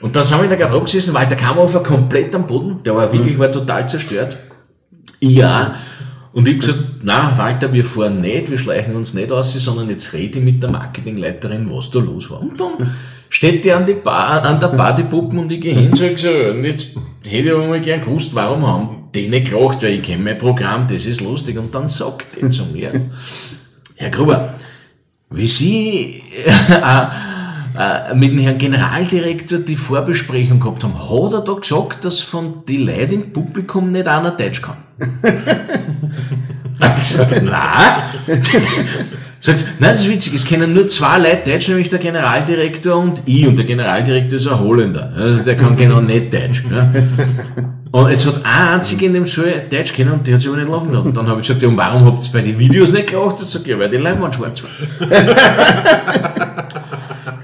Und dann sind wir in der Garderobe gesessen, weil der Kammerhofer komplett am Boden, der war wirklich, war total zerstört. Ja. Und ich hab gesagt, na Walter, wir fahren nicht, wir schleichen uns nicht aus, sondern jetzt rede ich mit der Marketingleiterin, was da los war. Und dann steht die an, die Bar, an der Bar die Puppen und ich gehe hin und sag so, und jetzt hätte ich aber mal gern gewusst, warum haben die nicht gelacht, weil ich kenne mein Programm, das ist lustig. Und dann sagt die zu mir, Herr Gruber, wie Sie äh, äh, mit dem Herrn Generaldirektor die Vorbesprechung gehabt haben, hat er da gesagt, dass von die Leuten im Publikum nicht einer Deutsch kann? Ich gesagt, nein. Sagt nein, das ist witzig, es kennen nur zwei Leute Deutsch, nämlich der Generaldirektor und ich. Und der Generaldirektor ist ein Holländer. Also der kann genau nicht Deutsch. Ja. Und jetzt hat ein einziger in dem Saal Deutsch kennen und die hat sich aber nicht lachen lassen. Und dann habe ich gesagt, ja, und warum habt ihr bei den Videos nicht gelacht? Und sagt, ja, weil die Leinwand schwarz war.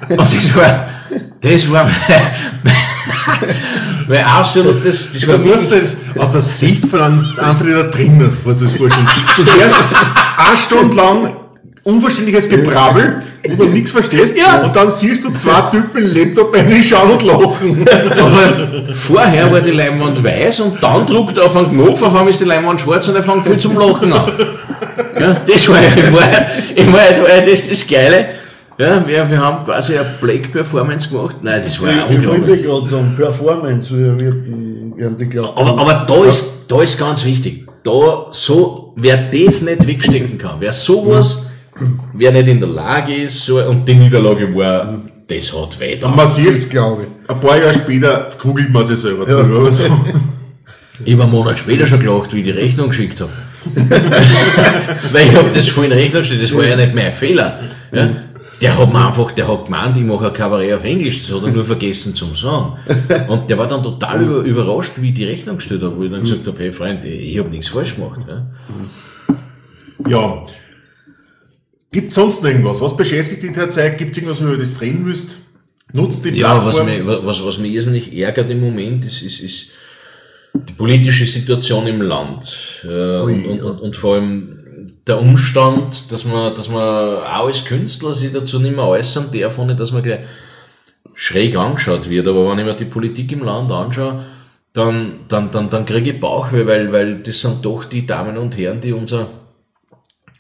Und das war, das war mein, absolutes, das war musst das aus der Sicht von einem, einfach da drinnen, was das vorstellen. Du hörst eine Stunde lang unverständliches Gebrabbel, wo du nichts verstehst, Ja. und dann siehst du zwei Typen im Laptop reinschauen und lachen. aber vorher war die Leinwand weiß und dann druckt er auf einen Knopf, auf einmal ist die Leinwand schwarz und er fängt viel zum Lachen an. Ja, das war ja, ich war, ich war, ja- war ja das, das Geile. Ja, wir, wir haben quasi eine Black Performance gemacht. Nein, das war ja Ich wollte unglaublich. gerade sagen, Performance wie wird, werden die glauben. Aber, aber da ist, da ist ganz wichtig. Da, so, wer das nicht wegstecken kann, wer sowas, wer nicht in der Lage ist, so, und die Niederlage war, das hat weh da. Man sieht, glaube ich. ein paar Jahre später googelt man sich selber drüber. Aber so. Ich habe einen Monat später schon gelacht, wie ich die Rechnung geschickt habe. Weil ich habe das vorhin in Rechnung gestellt, das war ja nicht mein Fehler. Ja? Der hat mir einfach, der hat gemeint, ich mache ein Kabarett auf Englisch, das hat er nur vergessen zum sagen. Und der war dann total über, überrascht, wie ich die Rechnung gestellt habe, wo ich dann gesagt habe, hey Freund, ich habe nichts falsch gemacht. Ja? Ja. Gibt sonst noch irgendwas? Was beschäftigt dich derzeit? Gibt es irgendwas, wo du über das reden willst? Nutzt die Ja, was Plattform? mich, was, was mich irrsinnig ärgert im Moment, ist, ist, ist die politische Situation im Land. Äh, und, und, und, und vor allem der Umstand, dass man, dass man auch als Künstler sich dazu nicht mehr äußern darf, ohne dass man gleich schräg angeschaut wird. Aber wenn ich mir die Politik im Land anschaue, dann, dann, dann, dann kriege ich Bauchweh, weil, weil das sind doch die Damen und Herren, die unser,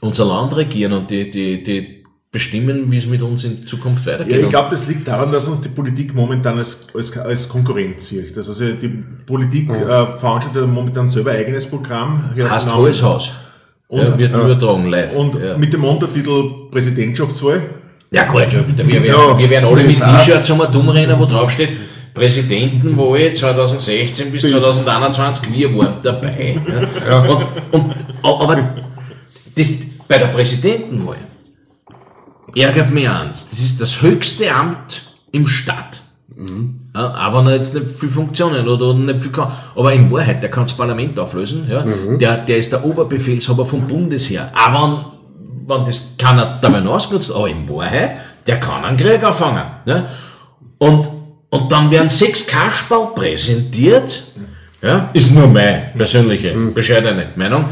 unser Land regieren und die, die, die bestimmen, wie es mit uns in Zukunft weitergeht. Ja, ich glaube, das liegt daran, dass uns die Politik momentan als, als, als Konkurrenz sieht. Das also die Politik äh, veranstaltet momentan selber ein eigenes Programm. Ja, Heißt genau. Hohes Haus. Und- ja, wird übertragen live. Und ja. mit dem Untertitel Präsidentschaftswahl. ja gut, wir werden, Ja, wir werden alle mit. T-Shirts um dumm rennen, wo drauf steht, Präsidentenwahl 2016 bis 2021, wir waren dabei. Ja. Und, und, aber das, bei der Präsidentenwahl ärgert mich eins, das ist das höchste Amt im Staat. Ja, aber wenn er jetzt nicht viel Funktionen oder nicht viel kann. Aber in Wahrheit, der kann das Parlament auflösen. Ja? Der, der ist der Oberbefehlshaber vom Bundesheer. Aber wenn, wenn das keiner dabei ausgenutzt, aber in Wahrheit, der kann einen Krieg anfangen. Ja? Und und dann werden sechs Kasperl präsentiert. Ja, ist nur meine persönliche, bescheidene Meinung.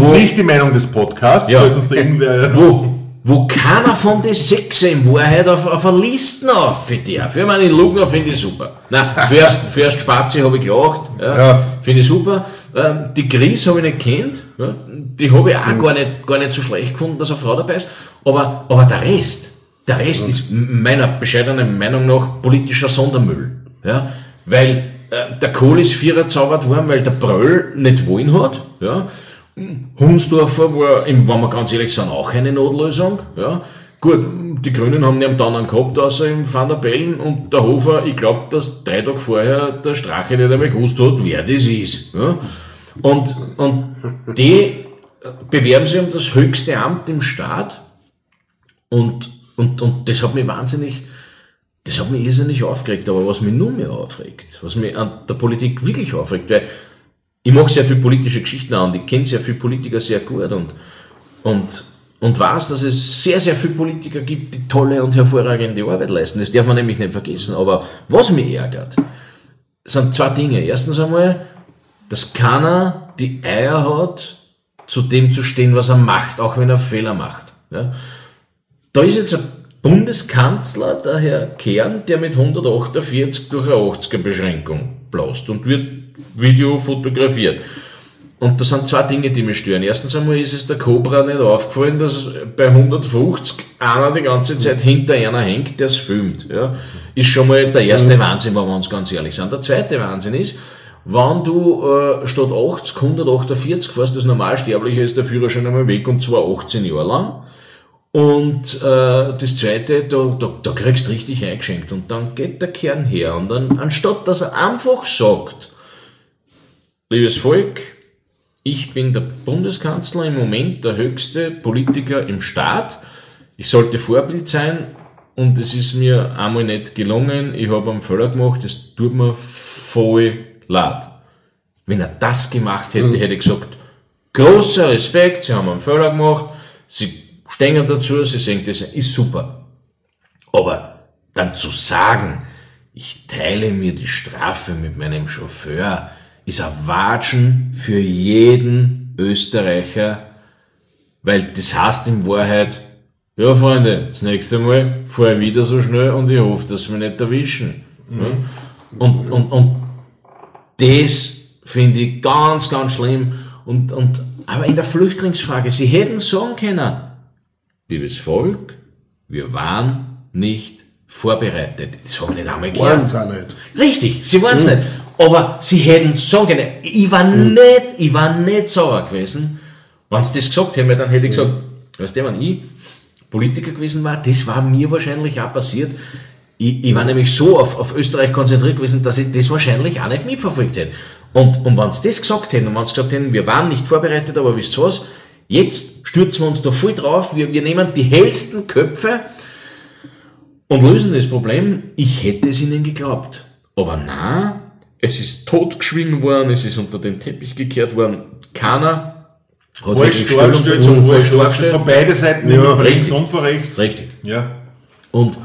Und nicht die Meinung des Podcasts, Ja. weil sonst irgendwer. wo, wo keiner von den sechs in Wahrheit auf, auf eine Liste auf für. Ich meine, den Lugner finde ich super. Nein, zuerst, zuerst Spazi habe ich gelacht, ja, Ja. finde ich super. Ähm, die Gris habe ich nicht kennt, ja, die habe ich auch gar, nicht, gar nicht so schlecht gefunden, dass eine Frau dabei ist. Aber, aber der Rest, der Rest ist m- meiner bescheidenen Meinung nach politischer Sondermüll. Ja, weil äh, der Kohl ist vierer zaubert worden, weil der Bröll nicht wollen hat. Ja, Hunsdorfer war, wenn wir ganz ehrlich sind, auch eine Notlösung. Ja. Gut, die Grünen haben niemand anderen gehabt, außer im Van der Bellen und der Hofer, ich glaube, dass drei Tage vorher der Strache nicht einmal gewusst hat, wer das ist. Ja. Und, und die bewerben sich um das höchste Amt im Staat und, und, und das hat mich wahnsinnig, das hat mich irrsinnig aufgeregt, aber was mich nur mehr aufregt, was mich an der Politik wirklich aufregt, weil ich mag sehr viel politische Geschichten an und ich kenne sehr viele Politiker sehr gut und, und, und weiß, dass es sehr, sehr viele Politiker gibt, die tolle und hervorragende Arbeit leisten. Das darf man nämlich nicht vergessen. Aber was mich ärgert, sind zwei Dinge. Erstens einmal, dass keiner die Eier hat, zu dem zu stehen, was er macht, auch wenn er Fehler macht. Ja? Da ist jetzt ein Bundeskanzler, der Herr Kern, der mit 148 durch eine 80er Beschränkung blast und wird Video fotografiert. Und das sind zwei Dinge, die mich stören. Erstens einmal ist es der Cobra nicht aufgefallen, dass bei 150 einer die ganze Zeit hinter einer hängt, der es filmt. Ja. Ist schon mal der erste Wahnsinn, wenn wir uns ganz ehrlich sind. Der zweite Wahnsinn ist, wenn du äh, statt 80 148 fährst, das Normalsterbliche ist der Führerschein einmal weg und zwar 18 Jahre lang. Und äh, das zweite, da, da, da kriegst du richtig eingeschenkt. Und dann geht der Kern her und dann, anstatt dass er einfach sagt, liebes Volk, ich bin der Bundeskanzler, im Moment der höchste Politiker im Staat. Ich sollte Vorbild sein und es ist mir einmal nicht gelungen. Ich habe einen Fehler gemacht, es tut mir voll leid. Wenn er das gemacht hätte, hätte ich gesagt, großer Respekt, Sie haben einen Fehler gemacht, Sie stehen dazu, Sie sehen, das ist super. Aber dann zu sagen, ich teile mir die Strafe mit meinem Chauffeur, ist ein Watschen für jeden Österreicher, weil das heißt in Wahrheit, ja Freunde, das nächste Mal fahre ich wieder so schnell und ich hoffe, dass mich nicht erwischen. Ja? Und, und, und das finde ich ganz, ganz schlimm. Und, und, aber in der Flüchtlingsfrage, sie hätten sagen können, liebes Volk, wir waren nicht vorbereitet. Das habe ich nicht einmal gehört. Waren sie auch nicht. Richtig, sie waren es nicht. Aber sie hätten sagen ich war nicht, ich war nicht sauer gewesen. Wenn sie das gesagt hätten, dann hätte ich gesagt, weißt du, wenn ich Politiker gewesen war, das war mir wahrscheinlich auch passiert. Ich, ich war nämlich so auf, auf Österreich konzentriert gewesen, dass ich das wahrscheinlich auch nicht mitverfolgt hätte. Und, und wenn sie das gesagt hätten, und wenn sie gesagt hätten, wir waren nicht vorbereitet, aber wisst ihr was, jetzt stürzen wir uns da voll drauf, wir, wir nehmen die hellsten Köpfe und lösen das Problem. Ich hätte es ihnen geglaubt. Aber na, es ist totgeschwiegen worden, es ist unter den Teppich gekehrt worden. Keiner hat Voll stark gestellt so voll stark. Von beide Seiten, Ja, immer von rechts und von rechts. Richtig. Ja. Und,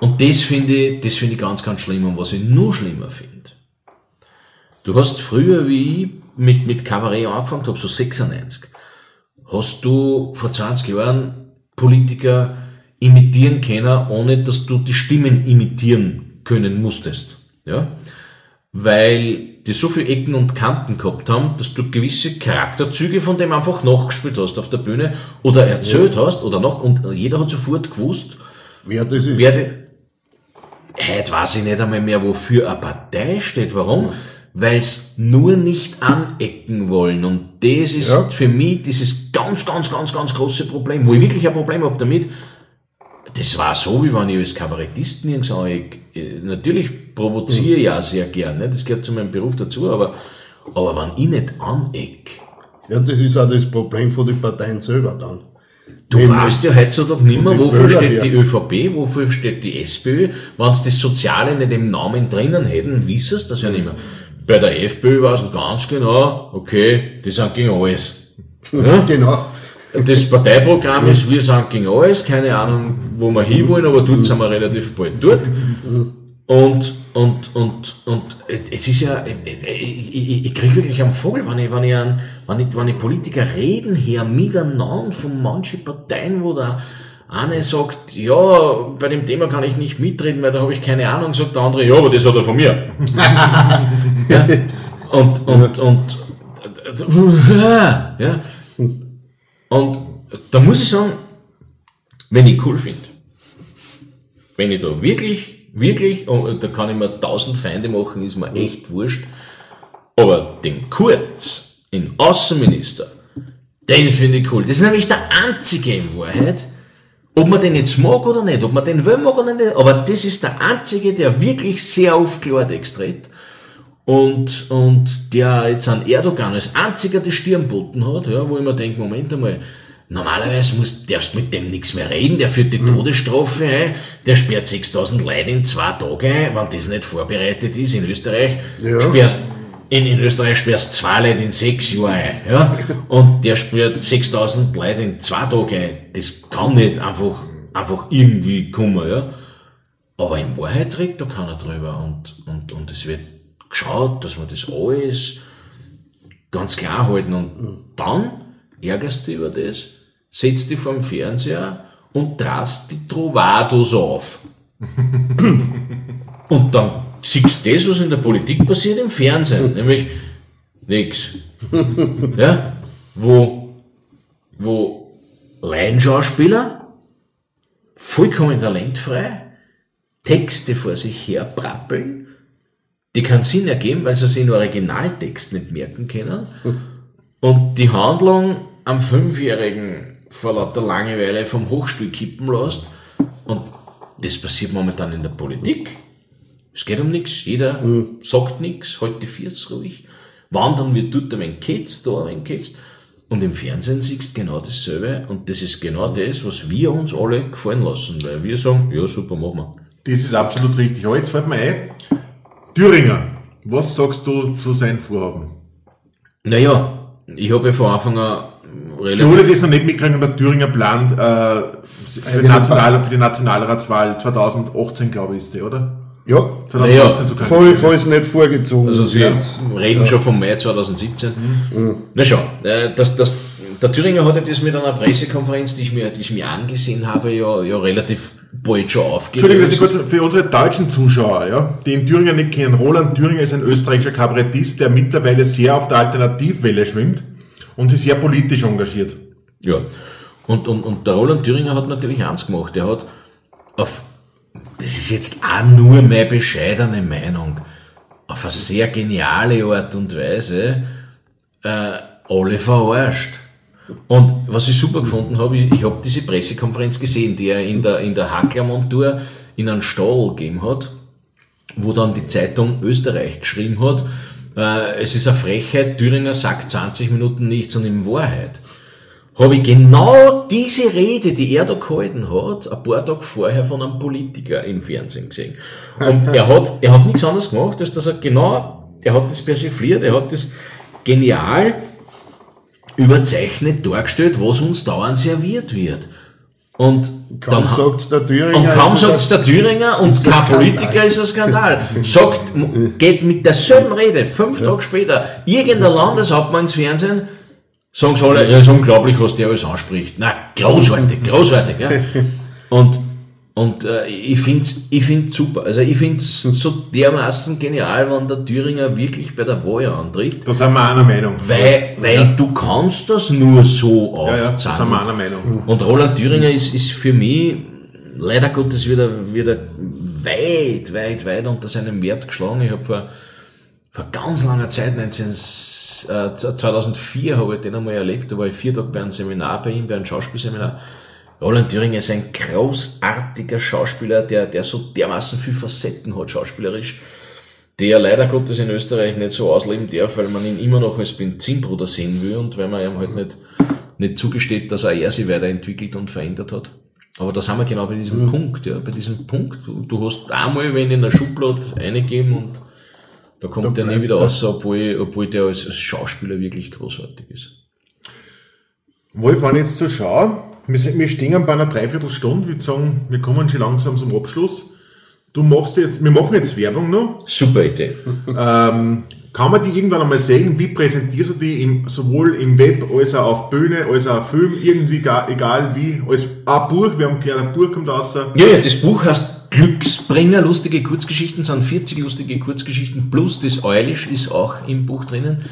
und das finde ich, das finde ich ganz, ganz schlimm. Und was ich nur schlimmer finde, du hast früher, wie ich mit, mit Kabarett angefangen habe, so 96, hast du vor 20 Jahren Politiker imitieren können, ohne dass du die Stimmen imitieren können musstest. Ja? Weil die so viele Ecken und Kanten gehabt haben, dass du gewisse Charakterzüge von dem einfach nachgespielt hast auf der Bühne oder erzählt hast oder noch und jeder hat sofort gewusst, Wer das ist. werde, heute weiß ich nicht einmal mehr, wofür eine Partei steht. Warum? Weil es nur nicht anecken wollen. Und das ist Ja. für mich dieses ganz, ganz, ganz, ganz große Problem, wo ich wirklich ein Problem habe damit. Das war so, wie wenn ich als Kabarettist nirgends aneck. Äh, Natürlich provoziere ich ja sehr gern, ne? das gehört zu meinem Beruf dazu, aber, aber wenn ich nicht aneck, Ja, das ist auch das Problem von den Parteien selber dann. Du Wenn weißt ja heutzutage nicht mehr, wofür steht die ÖVP, wofür steht die SPÖ. Wenn sie das Soziale nicht im Namen drinnen hätten, wissen sie das ja nicht mehr. Bei der FPÖ weißt du ganz genau, okay, die sind gegen alles. Ja? Genau. Das Parteiprogramm ist, wir sind gegen alles, keine Ahnung, wo wir hinwollen, aber dort sind wir relativ bald dort. Und, und, und, und es ist ja, ich, ich, ich kriege wirklich einen Vogel, wenn ich, wenn ich, an, wenn ich, wenn ich Politiker reden her miteinander von manchen Parteien, wo der eine sagt, ja, bei dem Thema kann ich nicht mitreden, weil da habe ich keine Ahnung, sagt der andere, ja, aber das hat er von mir. ja, und, und, und, ja, und da muss ich sagen, wenn ich cool finde, wenn ich da wirklich, wirklich, und da kann ich mir tausend Feinde machen, ist mir echt wurscht, aber den Kurz, den Außenminister, den finde ich cool. Das ist nämlich der einzige in Wahrheit, ob man den jetzt mag oder nicht, ob man den will mag oder nicht, aber das ist der einzige, der wirklich sehr auf Klartext tritt und, und der jetzt an Erdogan als einziger die Stirn boten hat, ja, wo ich mir denke, Moment einmal, normalerweise muss, darfst mit dem nichts mehr reden, der führt die Todesstrafe ein, der sperrt 6000 Leute in zwei Tage ein, wenn das nicht vorbereitet ist in Österreich, Ja. sperrst in, in Österreich sperrst zwei Leute in sechs Jahren ein, ja, und der sperrt 6000 Leute in zwei Tage ein, das kann nicht einfach, einfach irgendwie kommen, ja. Aber in Wahrheit redet da keiner drüber und, und, und es wird geschaut, dass man das alles ganz klar halten und dann ärgerst du über das, setzt dich vor dem Fernseher und drast die Trovados auf. und dann siehst du das, was in der Politik passiert, im Fernsehen, nämlich nix. Ja? Wo, wo Laienschauspieler vollkommen talentfrei Texte vor sich her prappeln, die keinen Sinn ergeben, weil sie sich den Originaltext nicht merken können. Und die Handlung am Fünfjährigen vor lauter Langeweile vom Hochstuhl kippen lässt. Und das passiert momentan in der Politik. Es geht um nichts. Jeder sagt nichts, halt die Vierz ruhig. Wandern wird dort ein wenig gehetzt, da ein wenig gehetzt. Und im Fernsehen siehst du genau dasselbe. Und das ist genau das, was wir uns alle gefallen lassen. Weil wir sagen, ja super, machen wir. Das ist absolut richtig. Aber jetzt fällt mir ein, Thüringer, was sagst du zu seinen Vorhaben? Naja, ich habe ja von Anfang an Für relativ alle, die es noch nicht mitkriegen, der Thüringer plant äh, für, die National, für die Nationalratswahl 2018, glaube ich, ist die, oder? Ja, 2018 zu voll, kandidieren. falls nicht vorgezogen. Also Sie wird. reden schon vom Mai 2017. Na schau, äh, das, das, der Thüringer hat ja das mit einer Pressekonferenz, die ich mir, die ich mir angesehen habe, ja, ja relativ bald schon Entschuldigung, dass ich aufgelöst. kurz für unsere deutschen Zuschauer, ja, die in Thüringen nicht kennen. Roland Thüringer ist ein österreichischer Kabarettist, der mittlerweile sehr auf der Alternativwelle schwimmt und sich sehr politisch engagiert. Ja. Und, und, und der Roland Thüringer hat natürlich eins gemacht. Er hat auf, das ist jetzt auch nur meine bescheidene Meinung, auf eine sehr geniale Art und Weise äh, alle verarscht. Und was ich super gefunden habe, ich, ich habe diese Pressekonferenz gesehen, die er in der, in der Hacklermontur in einen Stall gegeben hat, wo dann die Zeitung Österreich geschrieben hat, äh, es ist eine Frechheit, Thüringer sagt 20 Minuten nichts und in Wahrheit habe ich genau diese Rede, die er da gehalten hat, ein paar Tage vorher von einem Politiker im Fernsehen gesehen. Und er hat, er hat nichts anderes gemacht, als dass er genau, er hat das persifliert, er hat das genial überzeichnet dargestellt, was uns dauernd serviert wird. Und Kaum dann, sagt's der Thüringer. und kaum ist sagt der Thüringer und kein. Politiker ist ein Skandal. Sagt, geht mit derselben Rede, fünf Tage später, irgendein Landeshauptmann ins Fernsehen, sagen sie alle, ja, ist unglaublich, was der alles anspricht. Na, großartig, großartig, ja. Und, und äh, ich find's, ich find's super. Also ich find's so dermaßen genial, wenn der Thüringer wirklich bei der Wahl antritt. Da sind wir einer Meinung. Weil, weil du kannst das nur so ja, ja, da sind aufzahlen. wir einer Meinung. Und Roland Thüringer ist, ist für mich leider Gottes wieder, wieder weit, weit, weit unter seinem Wert geschlagen. Ich habe vor, vor ganz langer Zeit, 19, äh, 2004 habe ich den einmal erlebt, da war ich vier Tage bei einem Seminar bei ihm, bei einem Schauspielseminar. Roland Thüringer ist ein großartiger Schauspieler, der, der so dermaßen viel Facetten hat, schauspielerisch, der leider Gottes in Österreich nicht so ausleben darf, weil man ihn immer noch als Benzinbruder sehen will und weil man ihm halt nicht, nicht zugesteht, dass auch er sich weiterentwickelt und verändert hat. Aber da sind wir genau bei diesem Punkt, ja, bei diesem Punkt. Du, du hast einmal wen in der Schublade eingegeben und da kommt der nie wieder er. raus, obwohl, obwohl der als, als Schauspieler wirklich großartig ist. Wolf, wenn ich jetzt so schaue, wir, stehen bei einer Dreiviertelstunde, wir sagen, wir kommen schon langsam zum Abschluss. Du machst jetzt, wir machen jetzt Werbung noch. Super Idee. Ähm, kann man die irgendwann einmal sehen? Wie präsentierst du die im, sowohl im Web als auch auf Bühne, als auch auf Film, irgendwie ga, egal wie, als ein Buch, wir haben gehört, ein Buch kommt raus. Ja, ja, das Buch heißt Glücksbringer, lustige Kurzgeschichten, sind 40 lustige Kurzgeschichten, plus das Eulisch ist auch im Buch drinnen.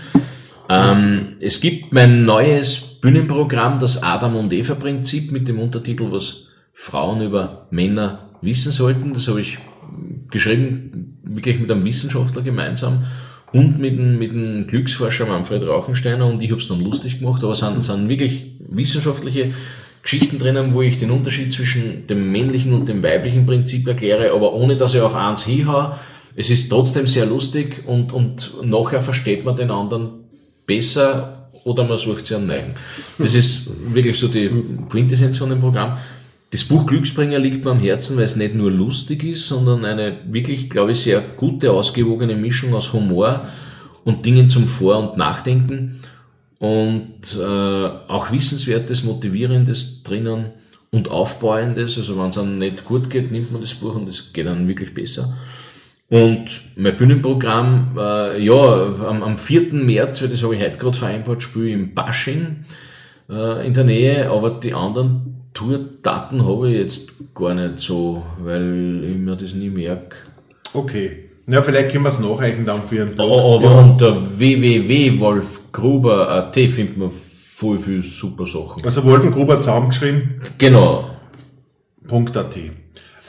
Ähm, es gibt mein neues Bühnenprogramm, das Adam und Eva Prinzip mit dem Untertitel, was Frauen über Männer wissen sollten. Das habe ich geschrieben, wirklich mit einem Wissenschaftler gemeinsam und mit dem, mit dem Glücksforscher Manfred Rauchensteiner und ich habe es dann lustig gemacht, aber es sind, sind wirklich wissenschaftliche Geschichten drinnen, wo ich den Unterschied zwischen dem männlichen und dem weiblichen Prinzip erkläre, aber ohne dass ich auf eins hinhaue. Es ist trotzdem sehr lustig und, und nachher versteht man den anderen besser oder man sucht sich einen neuen. Das ist wirklich so die Quintessenz von dem Programm. Das Buch Glücksbringer liegt mir am Herzen, weil es nicht nur lustig ist, sondern eine wirklich, glaube ich, sehr gute, ausgewogene Mischung aus Humor und Dingen zum Vor- und Nachdenken und äh, auch Wissenswertes, Motivierendes drinnen und Aufbauendes. Also wenn es einem nicht gut geht, nimmt man das Buch und es geht dann wirklich besser. Und mein Bühnenprogramm, äh, ja, am, am 4. März, weil das habe ich heute gerade vereinbart, spiele ich im Basching äh, in der Nähe, aber die anderen Tourdaten habe ich jetzt gar nicht so, weil ich mir das nie merke. Okay. Ja, vielleicht können wir es nachreichen dann für einen Blog. Aber unter www.wolfgruber.at findet man voll viel super Sachen. Also Wolf Gruber zusammengeschrieben, Genau. .at.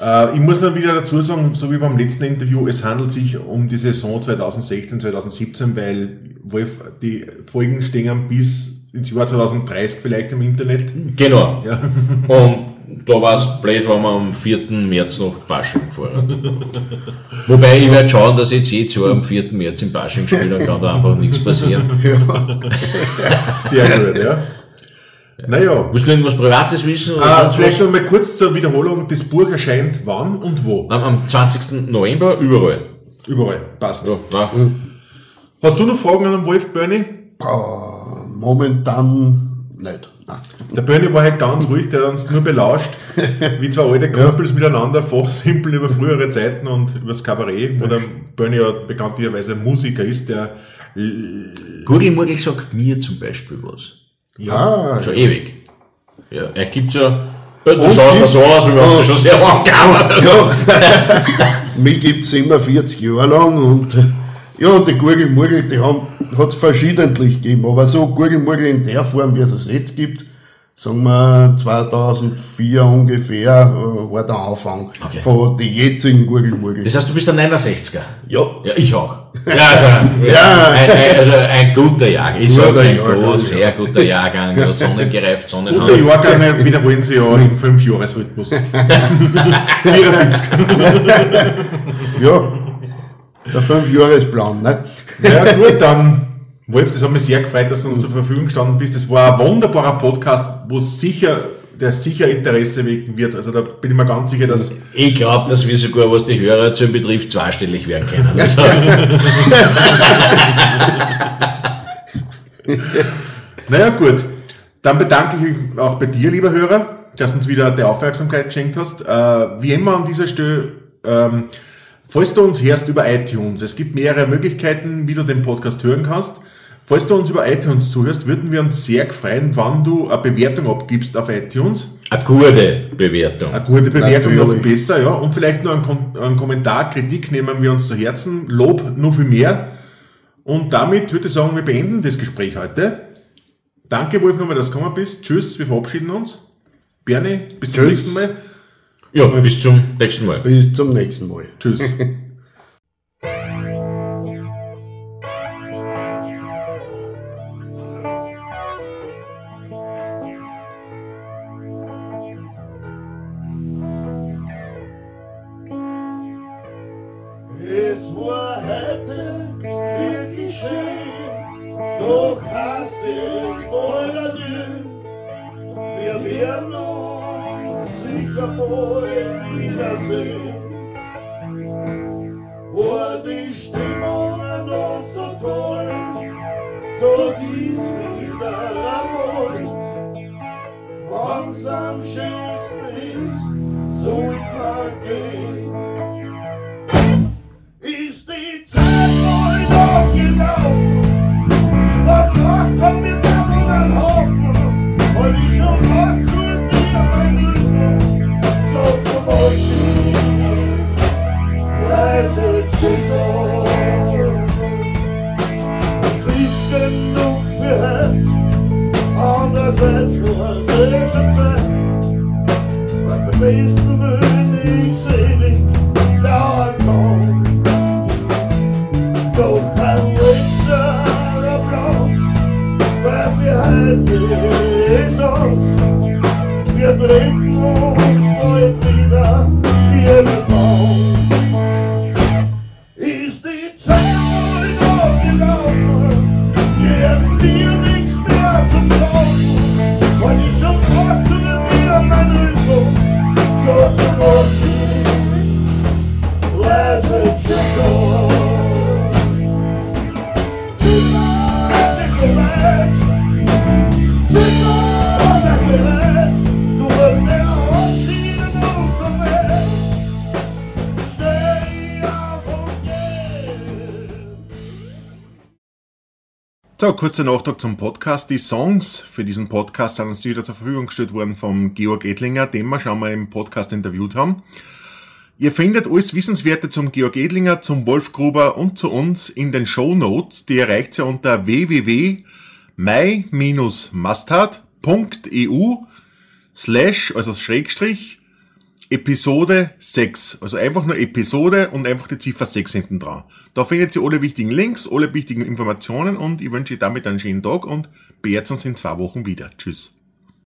Äh, ich muss dann wieder dazu sagen, so wie beim letzten Interview, es handelt sich um die Saison 2016, 2017, weil Wolf, die Folgen stehen bis ins Jahr 2030 vielleicht im Internet. Genau. Ja. Und da war es blöd, wenn man am 4. März noch Basching gefahren hat. Wobei ich werde schauen, dass ich jetzt jedes Jahr am 4. März im Basching spiele, dann kann da einfach nichts passieren. Sehr gut, ja. Naja, Musst du irgendwas Privates wissen? Oder äh, sonst vielleicht noch mal kurz zur Wiederholung, das Buch erscheint wann und wo? Am, am 20. November überall. Überall, passt. Ja, na, Hast du noch Fragen an den Wolf, Bernie? Momentan nicht. Nein. Der Bernie war halt ganz ruhig, der hat uns nur belauscht, wie zwei alte Kumpels miteinander fachsimpeln über frühere Zeiten und über das Kabarett, wo der Bernie ja bekanntlicherweise Musiker ist, der Gurgelmurgel sagt mir zum Beispiel was. Ah, Schon ewig. Ja, er gibt's ja. Du Und schaust mir so aus, wie du schon sehr lang gearbeitet ja. Mich gibt's immer 40 Jahre lang und äh, ja, und die Gurgelmurgel, die haben, hat's verschiedentlich gegeben, aber so Gurgelmurgel in der Form, wie es es jetzt gibt, sagen wir 2004 ungefähr, äh, war der Anfang Okay. von den jetzigen Gurgelmurgeln. Das heißt, du bist ein 69er. Ja, Ja, ich auch. Ja, ja, Ja. Ein, ein, also ein guter Jahrgang. Ich sage Guter ein Jahrgang, ja. sehr guter Jahrgang. Ja, sonnengereift, Gute Sonnenhand. Jahrgänge wiederholen sie ja im Fünfjahresrhythmus. 74. ja, der Fünfjahresplan, ne? Ja gut, dann Wolf, das hat mich sehr gefreut, dass du uns zur Verfügung gestanden bist. Das war ein wunderbarer Podcast, wo sicher, der sicher Interesse wecken wird. Also da bin ich mir ganz sicher, dass Ich glaube, dass wir sogar, was die Hörerzahl betrifft, zweistellig werden können. Also, Naja, gut. Dann bedanke ich mich auch bei dir, lieber Hörer, dass du uns wieder die Aufmerksamkeit geschenkt hast. Äh, wie immer an dieser Stelle, ähm, falls du uns hörst über iTunes, es gibt mehrere Möglichkeiten, wie du den Podcast hören kannst. Falls du uns über iTunes zuhörst, würden wir uns sehr freuen, wann du eine Bewertung abgibst auf iTunes. eine gute Bewertung. Eine gute Bewertung noch Natürlich. besser, ja. Und vielleicht noch einen, Kom einen Kommentar, Kritik nehmen wir uns zu Herzen. Lob nur viel mehr. Und damit würde ich sagen, wir beenden das Gespräch heute. Danke, Wolf, nochmal, dass du gekommen bist. Tschüss, wir verabschieden uns. Bernie, bis zum Tschüss. nächsten Mal. Ja, bis zum nächsten Mal. Bis zum nächsten Mal. Tschüss. kurzer Nachtrag zum Podcast. Die Songs für diesen Podcast sind uns wieder zur Verfügung gestellt worden vom Georg Edlinger, den wir schon mal im Podcast interviewt haben. Ihr findet alles Wissenswerte zum Georg Edlinger, zum Wolf und zu uns in den Show Notes. Die erreicht ihr unter www.my-mustard.eu slash, also Schrägstrich, Episode 6. Also einfach nur Episode und einfach die Ziffer 6 hinten dran. Da findet ihr alle wichtigen Links, alle wichtigen Informationen und ich wünsche euch damit einen schönen Tag und beehrt uns in zwei Wochen wieder. Tschüss.